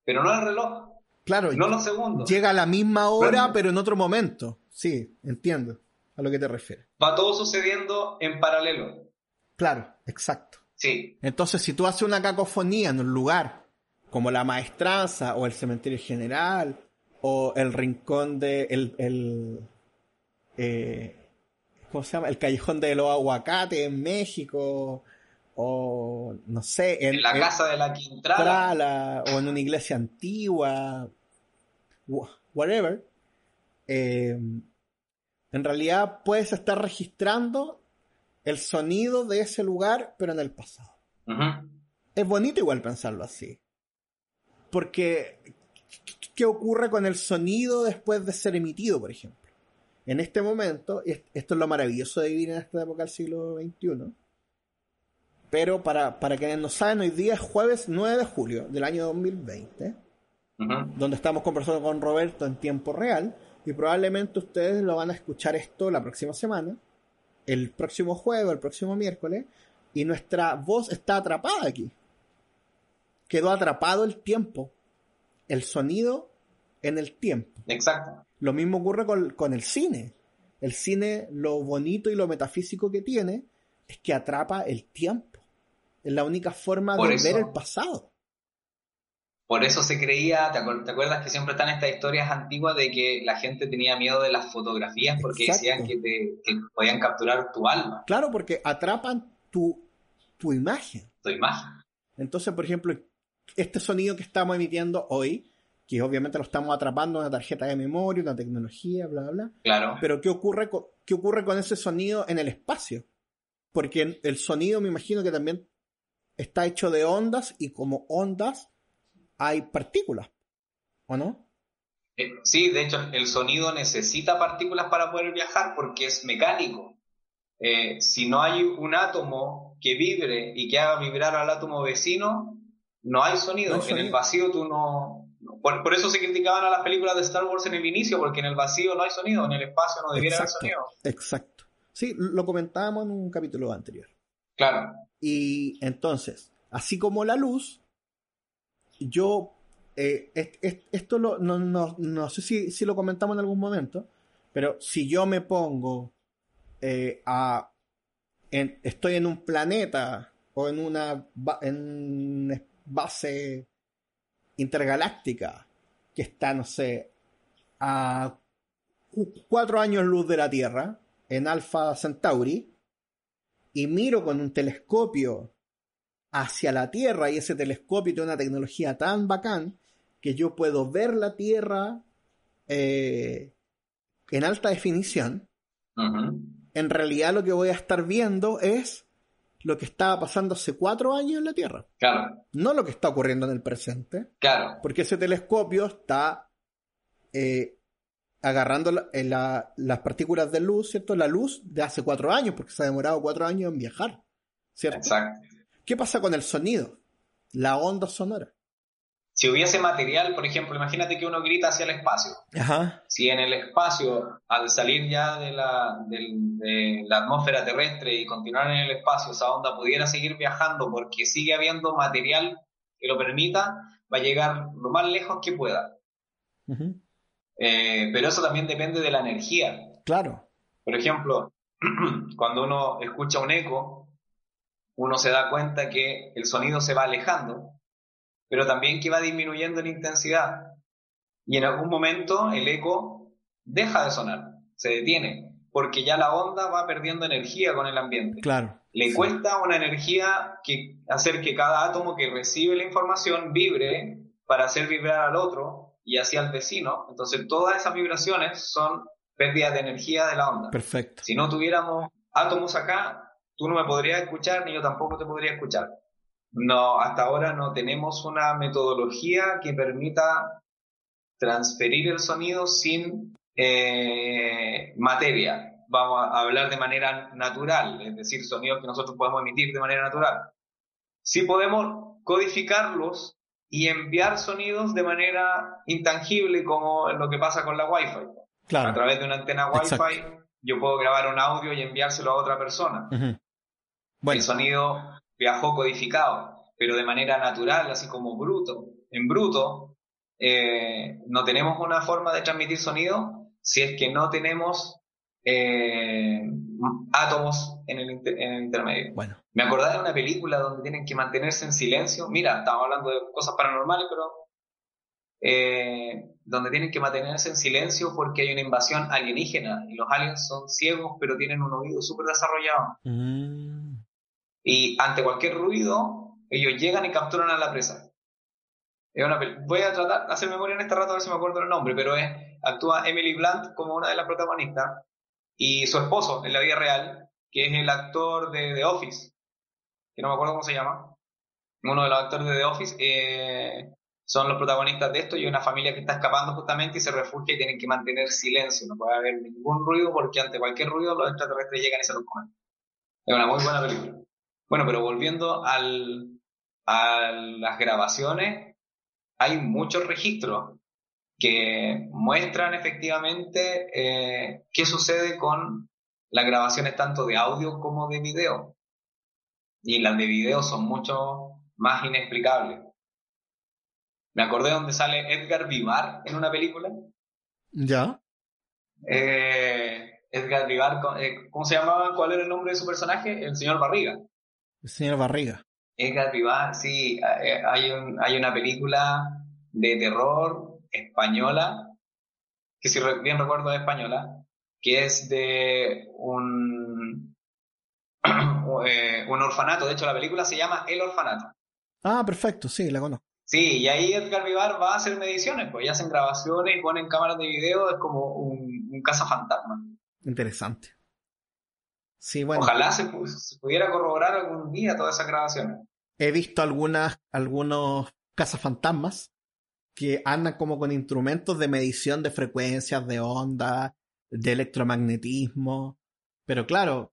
pero no el reloj. Claro. No los segundos. Llega a la misma hora, pero en otro momento. Sí, entiendo a lo que te refieres. Va todo sucediendo en paralelo. Claro, exacto. Sí. Entonces, si tú haces una cacofonía en un lugar como la maestranza o el cementerio general o el rincón de el, el eh, ¿cómo se llama? El Callejón de los Aguacates en México, o no sé, en, la casa de la Quintrala, o en una iglesia antigua, whatever. Eh, en realidad puedes estar registrando el sonido de ese lugar, pero en el pasado. Es bonito igual pensarlo así. Porque, ¿qué ocurre con el sonido después de ser emitido, por ejemplo? En este momento, esto es lo maravilloso de vivir en esta época del siglo XXI, pero para, para quienes no saben, hoy día es jueves 9 de julio del año 2020, donde estamos conversando con Roberto en tiempo real, y probablemente ustedes lo van a escuchar esto la próxima semana, el próximo jueves, el próximo miércoles, y nuestra voz está atrapada aquí. Quedó atrapado el tiempo, el sonido en el tiempo. Exacto. Lo mismo ocurre con, el cine. El cine, lo bonito y lo metafísico que tiene es que atrapa el tiempo. Es la única forma de ver el pasado. Por eso se creía, ¿te, acuerdas que siempre están estas historias antiguas de que la gente tenía miedo de las fotografías porque decían que, te, podían capturar tu alma? Claro, porque atrapan tu, tu imagen. Tu imagen. Entonces, por ejemplo, este sonido que estamos emitiendo hoy que obviamente lo estamos atrapando en una tarjeta de memoria, una tecnología, bla, bla, bla. Claro. Pero ¿qué ocurre, con, ¿qué ocurre con ese sonido en el espacio? Porque el sonido me imagino que también está hecho de ondas y como ondas hay partículas, ¿o no? Eh, sí, de hecho el sonido necesita partículas para poder viajar porque es mecánico. Eh, si no hay un átomo que vibre y que haga vibrar al átomo vecino, no hay sonido. No hay sonido. En el vacío tú no... Por, por eso se criticaban a las películas de Star Wars en el inicio, porque en el vacío no hay sonido, en el espacio no debiera haber Exacto, sonido. exacto. Sí, lo comentábamos en un capítulo anterior. Claro. Y entonces, así como la luz, yo, eh, est- est- esto lo- no, no- no sé si, si lo comentamos en algún momento, pero si yo me pongo eh, a... en- estoy en un planeta o en una, en una base intergaláctica que está, no sé, a cu- cuatro años luz de la Tierra, en Alpha Centauri, y miro con un telescopio hacia la Tierra y ese telescopio tiene una tecnología tan bacán que yo puedo ver la Tierra eh, en alta definición, en realidad lo que voy a estar viendo es lo que estaba pasando hace cuatro años en la Tierra, Claro, no lo que está ocurriendo en el presente, claro. porque ese telescopio está eh, agarrando la- eh, la- las partículas de luz, ¿cierto? La luz de hace cuatro años, porque se ha demorado cuatro años en viajar, ¿cierto? Exacto. ¿Qué pasa con el sonido? La onda sonora. Si hubiese material, por ejemplo, imagínate que uno grita hacia el espacio. Ajá. Si en el espacio, al salir ya de la, del- de la atmósfera terrestre y continuar en el espacio, esa onda pudiera seguir viajando porque sigue habiendo material que lo permita, va a llegar lo más lejos que pueda. Eh, pero eso también depende de la energía. Claro. Por ejemplo, cuando uno escucha un eco, uno se da cuenta que el sonido se va alejando, pero también que va disminuyendo en intensidad. Y en algún momento el eco deja de sonar, se detiene, porque ya la onda va perdiendo energía con el ambiente. Claro. Le cuesta una energía que hacer que cada átomo que recibe la información vibre para hacer vibrar al otro y así al vecino. Entonces todas esas vibraciones son pérdidas de energía de la onda. Perfecto. Si no tuviéramos átomos acá, tú no me podrías escuchar ni yo tampoco te podría escuchar. No, hasta ahora no tenemos una metodología que permita transferir el sonido sin eh, materia. Vamos a hablar de manera natural, es decir, sonidos que nosotros podemos emitir de manera natural. Sí podemos codificarlos y enviar sonidos de manera intangible como lo que pasa con la Wi-Fi. Claro. A través de una antena Wi-Fi Exacto. yo puedo grabar un audio y enviárselo a otra persona. Ujú. El sonido viajó codificado, pero de manera natural, así como bruto. En bruto, eh, no tenemos una forma de transmitir sonido si es que no tenemos eh, átomos en el, inter- en el intermedio. Bueno. Me acordaba de una película donde tienen que mantenerse en silencio. Mira, estamos hablando de cosas paranormales, pero eh, donde tienen que mantenerse en silencio porque hay una invasión alienígena y los aliens son ciegos pero tienen un oído súper desarrollado. Mm. Y ante cualquier ruido, ellos llegan y capturan a la presa. Es una Voy a tratar de hacer memoria en este rato a ver si me acuerdo el nombre, pero es, actúa Emily Blunt como una de las protagonistas y su esposo en la vida real, que es el actor de The Office, que no me acuerdo cómo se llama, uno de los actores de The Office, eh, son los protagonistas de esto y una familia que está escapando justamente y se refugia y tienen que mantener silencio, no puede haber ningún ruido porque ante cualquier ruido los extraterrestres llegan y se los comen. Es una muy buena película. Bueno, pero volviendo al, a las grabaciones, hay muchos registros que muestran efectivamente eh, qué sucede con las grabaciones tanto de audio como de video. Y las de video son mucho más inexplicables. Me acordé donde sale Edgar Vivar en una película. ¿Ya? Eh, Edgar Vivar, eh, ¿cómo se llamaba? ¿Cuál era el nombre de su personaje? El señor Barriga. El señor Barriga. Edgar Vivar, sí, eh, hay, un, hay una película de terror española, que si bien recuerdo es española, que es de un, eh, un orfanato. De hecho, la película se llama El Orfanato. Ah, perfecto, sí, la conozco. Sí, y ahí Edgar Vivar va a hacer mediciones, pues ya hacen grabaciones y ponen cámaras de video, es como un, un cazafantasma. Interesante. Sí, bueno. Ojalá se, pu- se pudiera corroborar algún día todas esas grabaciones. He visto algunas, algunos cazafantasmas que andan como con instrumentos de medición de frecuencias, de onda, de electromagnetismo. Pero claro,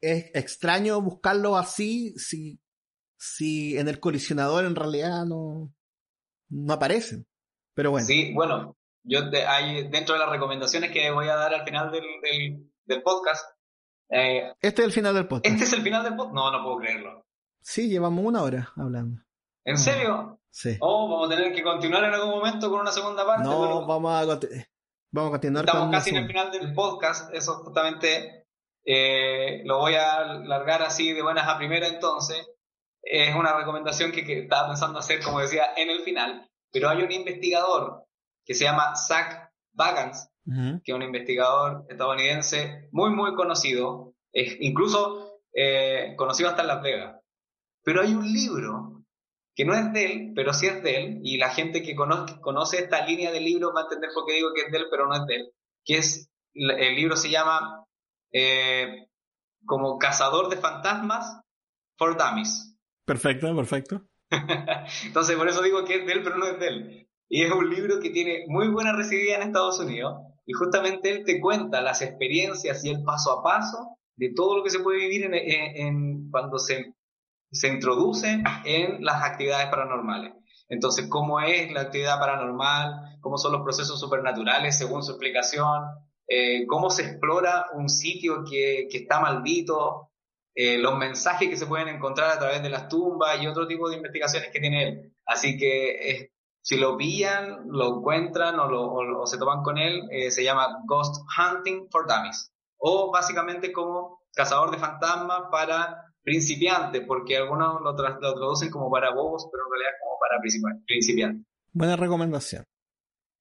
es extraño buscarlo así si, si en el colisionador en realidad no, no aparecen. Pero bueno. Sí, bueno, yo te- hay, dentro de las recomendaciones que voy a dar al final del, del, del podcast, eh, Este es el final del podcast. ¿este es el final del podcast? No, no puedo creerlo. Sí, llevamos una hora hablando. ¿En serio? Sí. Oh, vamos a tener que continuar en algún momento con una segunda parte. No, pero- vamos a, vamos a continuar Estamos con casi en el final del podcast, eso justamente eh, lo voy a largar así de buenas a primera entonces. Es una recomendación que, que estaba pensando hacer, como decía, en el final, pero hay un investigador que se llama Zach Bagans, Ujú. que es un investigador estadounidense muy, muy conocido, es incluso eh, conocido hasta en Las Vegas. Pero hay un libro que no es de él, pero sí es de él, y la gente que conoce, conoce esta línea de libros va a entender por qué digo que es de él, pero no es de él, que es, el libro se llama eh, como Cazador de Fantasmas for Dummies. Perfecto, perfecto. Entonces, por eso digo que es de él, pero no es de él. Y es un libro que tiene muy buena recibida en Estados Unidos. Y justamente él te cuenta las experiencias y el paso a paso de todo lo que se puede vivir en, cuando se, se introduce en las actividades paranormales. Entonces, cómo es la actividad paranormal, cómo son los procesos supernaturales según su explicación, eh, cómo se explora un sitio que, que está maldito, eh, los mensajes que se pueden encontrar a través de las tumbas y otro tipo de investigaciones que tiene él. Así que si lo pillan, lo encuentran o, lo- o- o se toman con él, eh, se llama Ghost Hunting for Dummies. O básicamente como cazador de fantasmas para principiantes, porque algunos lo, tra- lo traducen como para bobos, pero en realidad es como para principi- principiantes. Buena recomendación.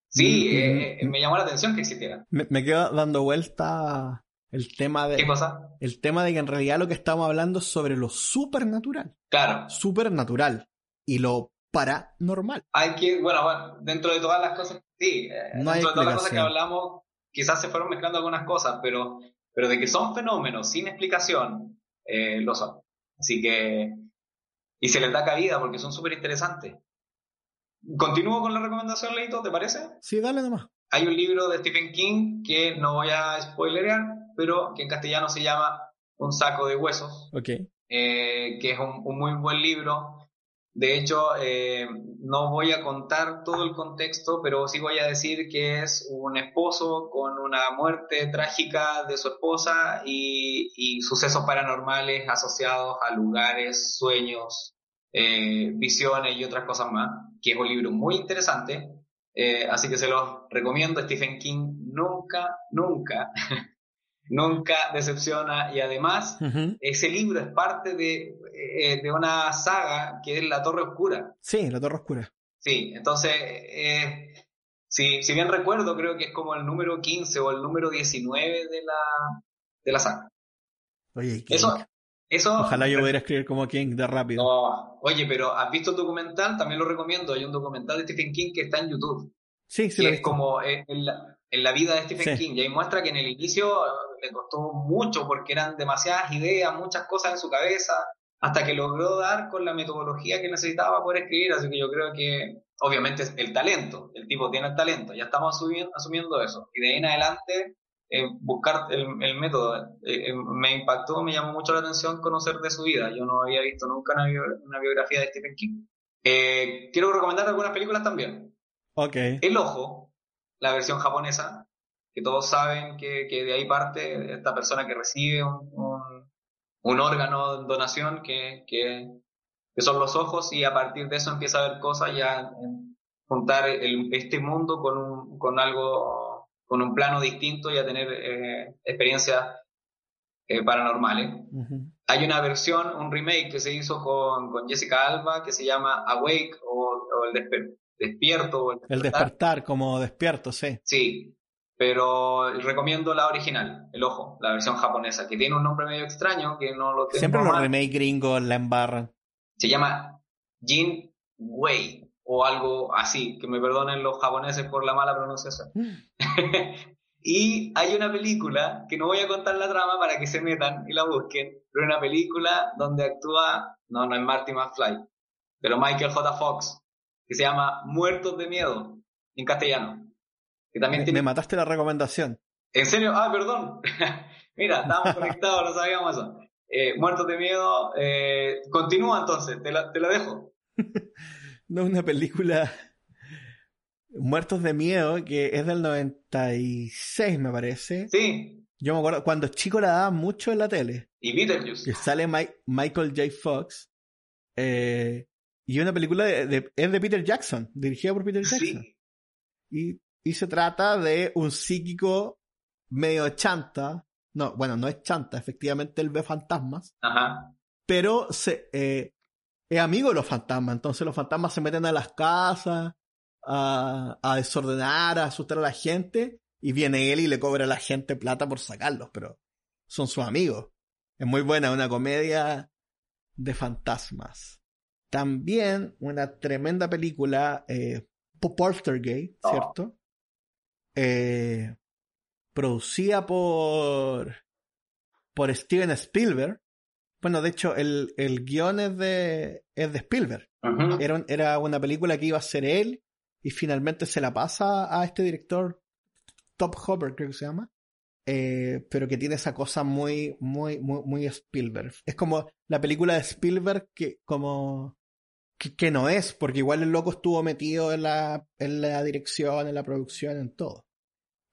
Sí, Mm, eh, eh, me llamó la atención que existiera. Me, me quedo dando vuelta el tema de. ¿Qué cosa? El tema de que en realidad lo que estamos hablando es sobre lo supernatural. Claro. Supernatural. Y lo paranormal. hay que, bueno, bueno, dentro de todas las cosas, sí, eh, No hay dentro de todas las cosas que hablamos, quizás se fueron mezclando algunas cosas, pero, pero de que son fenómenos sin explicación, eh, lo son. Así que, y se les da cabida porque son súper interesantes. Continúo con la recomendación, Leito, ¿te parece? Sí, dale nomás. Hay un libro de Stephen King que no voy a spoilerear, pero que en castellano se llama Un saco de huesos Ok. eh, que es un, un muy buen libro. De hecho, eh, no voy a contar todo el contexto, pero sí voy a decir que es un esposo con una muerte trágica de su esposa y, sucesos paranormales asociados a lugares, sueños, eh, visiones y otras cosas más, que es un libro muy interesante. Eh, así que se los recomiendo. Stephen King nunca, nunca, nunca decepciona y además ese libro es parte de, eh, de una saga que es La Torre Oscura. Sí, la Torre Oscura. Sí, entonces, eh, si, si bien recuerdo, creo que es como el número 15 o el número 19 de la, de la saga. Oye, King. Eso, eso Ojalá yo pudiera escribir como King de rápido. no, oye, pero ¿has visto el documental? También lo recomiendo. Hay un documental de Stephen King que está en YouTube. Sí, sí, que lo es visto. como eh, la, en la vida de Stephen Sí. King. Y ahí muestra que en el inicio le costó mucho porque eran demasiadas ideas, muchas cosas en su cabeza, hasta que logró dar con la metodología que necesitaba para poder escribir. Así que yo creo que, obviamente, es el talento. El tipo tiene el talento. Ya estamos asumiendo, asumiendo eso. Y de ahí en adelante, eh, buscar el, el método. Eh, eh, me impactó, me llamó mucho la atención conocer de su vida. Yo no había visto nunca una, bio- una biografía de Stephen King. Quiero recomendar algunas películas también. Ok. El Ojo, la versión japonesa, que todos saben que, que de ahí parte esta persona que recibe un, un- un órgano de donación que, que, que son los ojos y a partir de eso empieza a ver cosas ya juntar el- este mundo con, un, con algo, con un plano distinto y a tener eh, experiencias eh, paranormales. Ujú. Hay una versión, un remake que se hizo con, con Jessica Alba que se llama Awake o, o el Desper- Despierto. El El despertar como despierto, sí. Sí, pero recomiendo la original, El Ojo, la versión japonesa, que tiene un nombre medio extraño, que no lo tengo Siempre los remake gringos la embarran. Se llama Jin Wei. o algo así, que me perdonen los japoneses por la mala pronunciación. y hay una película, que no voy a contar la trama para que se metan y la busquen, pero una película donde actúa, no, no es Marty McFly, pero Michael J. Fox, que se llama Muertos de Miedo, en castellano. Que también me, tiene... me mataste la recomendación. ¿En serio? Ah, perdón. Mira, estábamos conectados, no sabíamos eso. Eh, Muertos de Miedo, eh, continúa entonces, te la, te la dejo. no, una película Muertos de Miedo, que es del 96, me parece. Sí. Yo me acuerdo, cuando chico la daban mucho en la tele. Y Beetlejuice. Que sale Michael J. Fox. Eh, y una película de, de, es de Peter Jackson, dirigida por Peter Jackson. Sí. Y, y se trata de un psíquico medio chanta. No, bueno, no es chanta, efectivamente él ve fantasmas. Ajá. Pero se, eh, es amigo de los fantasmas, entonces los fantasmas se meten a las casas a, a, desordenar, a asustar a la gente, y viene él y le cobra a la gente plata por sacarlos, pero son sus amigos. Es muy buena, una comedia de fantasmas. También una tremenda película, eh, Poltergeist, ¿cierto? Oh. Eh, producida por, por Steven Spielberg. Bueno, de hecho, el, el guion es de, es de Spielberg. Uh -huh. era, era una película que iba a ser él y finalmente se la pasa a este director, Top Hopper creo que se llama, eh, pero que tiene esa cosa muy, muy, muy, muy Spielberg. Es como la película de Spielberg que como que, que, no es, porque igual el loco estuvo metido en la, en la dirección, en la producción, en todo.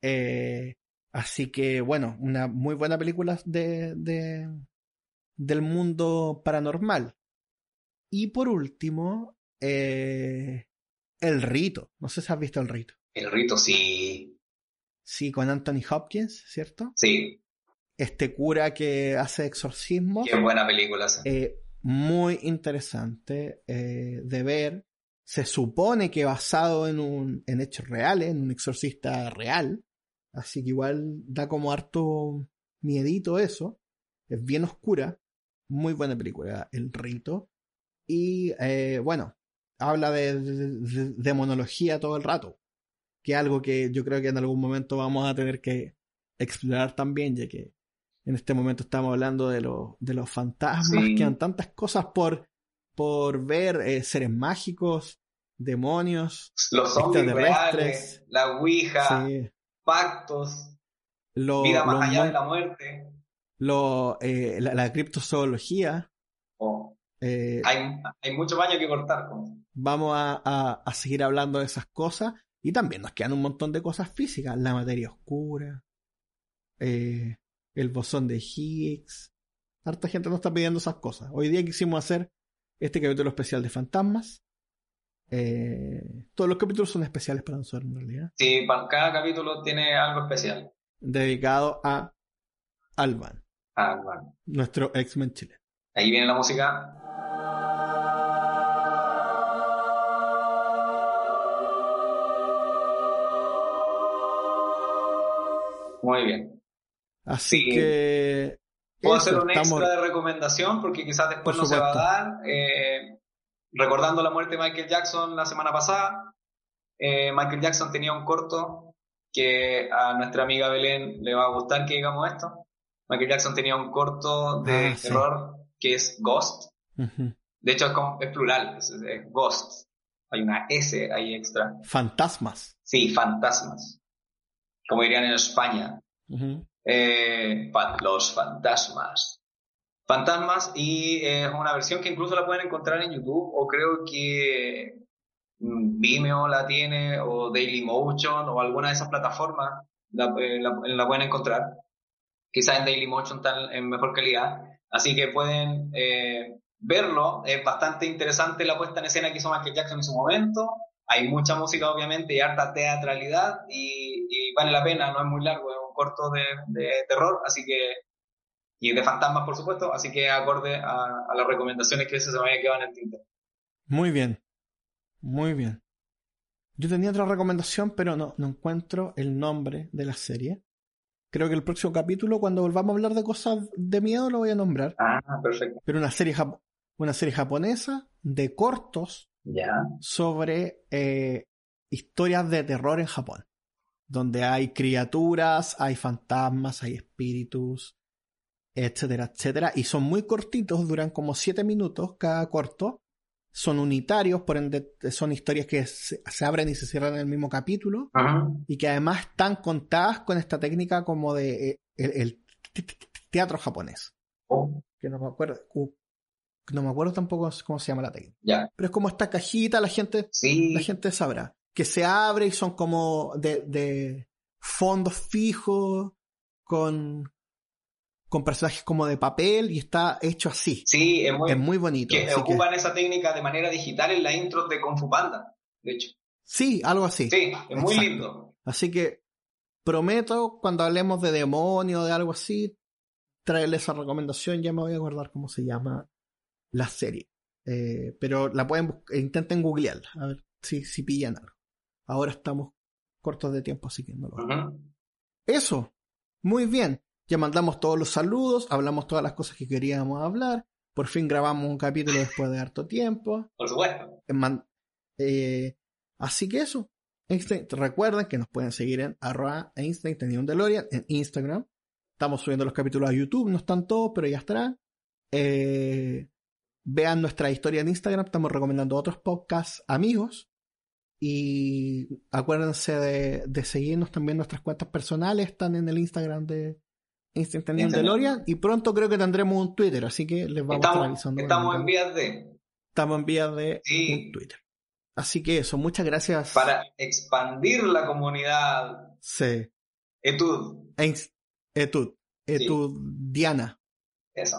Eh, así que bueno, una muy buena película de, de del mundo paranormal. Y por último, eh, el Rito. No sé si has visto El Rito. El Rito, sí. Sí, con Anthony Hopkins, ¿cierto? Sí. Este cura que hace exorcismos. Qué buena película. Sí. Eh, muy interesante eh, de ver. Se supone que basado en, un, en hechos reales, en un exorcista real. Así que igual da como harto miedito eso. Es bien oscura. Muy buena película, El Rito. Y eh, bueno, habla de, de, de, monología todo el rato, que es algo que yo creo que en algún momento vamos a tener que explorar también, ya que en este momento estamos hablando de, lo, de los fantasmas, sí. quedan tantas cosas por, por ver, eh, seres mágicos, demonios, los zombies reales, la ouija, sí. pactos, lo, vida más allá de la muerte, lo, eh, la, la, criptozoología. Oh. Eh, hay, hay, mucho baño que cortar. Con vamos a, a, a, seguir hablando de esas cosas y también nos quedan un montón de cosas físicas, la materia oscura, eh, el bosón de Higgs. Harta gente nos está pidiendo esas cosas. Hoy día quisimos hacer este capítulo especial de fantasmas. Eh, todos los capítulos son especiales para nosotros en realidad. Sí, para cada capítulo tiene algo especial. Dedicado a Alban. Alban. Nuestro X-Men Chile. Ahí viene la música. Muy bien. Así sí. que. Puedo eso, hacer un estamos... extra de recomendación porque quizás después no se va a dar. Eh, recordando la muerte de Michael Jackson la semana pasada, eh, Michael Jackson tenía un corto que a nuestra amiga Belén le va a gustar que digamos esto. Michael Jackson tenía un corto de ah, terror que es Ghost. Uh -huh. De hecho, es, como, es plural, es, es Ghost. Hay una S ahí extra. Fantasmas. Sí, fantasmas como dirían en España. Uh -huh. Eh, los fantasmas. Fantasmas y es eh, una versión que incluso la pueden encontrar en YouTube o creo que Vimeo la tiene o Dailymotion o alguna de esas plataformas la, eh, la, la pueden encontrar. Quizás en Dailymotion están en mejor calidad. Así que pueden verlo. Es bastante interesante la puesta en escena que hizo Michael Jackson en su momento hay mucha música obviamente y harta teatralidad y, y, vale la pena, no es muy largo, es un corto de, de, terror, así que y de fantasmas por supuesto, así que acorde a, a las recomendaciones que se me había quedado en el tinte. Muy bien, muy bien. Yo tenía otra recomendación, pero no, no encuentro el nombre de la serie. Creo que el próximo capítulo, cuando volvamos a hablar de cosas de miedo, lo voy a nombrar. Ah, perfecto. Pero una serie, una serie japonesa de cortos Ya. sobre eh, historias de terror en Japón, donde hay criaturas, hay fantasmas, hay espíritus, etcétera, etcétera, y son muy cortitos, duran como siete minutos cada corto, son unitarios, por ende son historias que se, se abren y se cierran en el mismo capítulo, Ajá. y que además están contadas con esta técnica como de eh, el, el teatro japonés, Oh, que no me acuerdo, uh, no me acuerdo tampoco cómo se llama la técnica. Pero es como esta cajita, la gente, Sí. la gente sabrá. Que se abre y son como de, de fondos fijos, con, con personajes como de papel, y está hecho así. Sí, es muy, Es muy bonito. que ocupan esa técnica de manera digital en la intro de Kung Fu Panda, de hecho. sí, algo así. Sí, es muy lindo. Así que prometo, cuando hablemos de demonio o de algo así, traerle esa recomendación. Ya me voy a acordar cómo se llama la serie. Eh, pero la pueden buscar, intenten googlearla, a ver si, si pillan algo. Ahora estamos cortos de tiempo, así que no lo. Ujú. Eso, muy bien. Ya mandamos todos los saludos, hablamos todas las cosas que queríamos hablar. Por fin grabamos un capítulo después de harto tiempo. Por supuesto. Eh, eh, así que eso. Einstein- recuerden que nos pueden seguir en arroba Einstein tenía un DeLorean en Instagram. Estamos subiendo los capítulos a YouTube, no están todos, pero ya estarán. Eh, vean nuestra historia en Instagram, estamos recomendando otros podcasts amigos. Y acuérdense de, de seguirnos también nuestras cuentas personales, están en el Instagram de Instagram. DeLorean. Y pronto creo que tendremos un Twitter, así que les vamos a estar Estamos, avisando. estamos en vías de. Estamos en vías de Sí. un Twitter. Así que eso, muchas gracias. Para expandir la comunidad Sí. Etud. Etud. Etud Diana. Eso.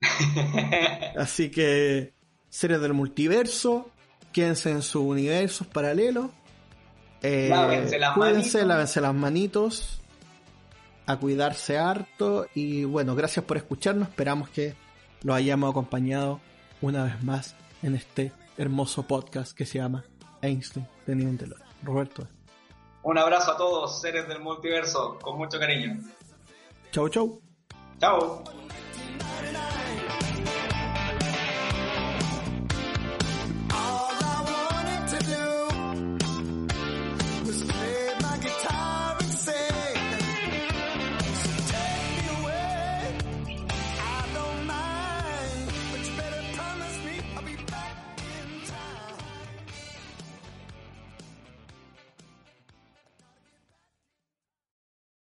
Así que, seres del multiverso, quédense en sus universos paralelos. Eh, Lávense las cuídense, manitos. lávense las manitos. A cuidarse harto. Y bueno, gracias por escucharnos. Esperamos que los hayamos acompañado una vez más en este hermoso podcast que se llama Einstein teniendo un. Roberto. Un abrazo a todos, seres del multiverso, con mucho cariño. Chau, chau. Chao.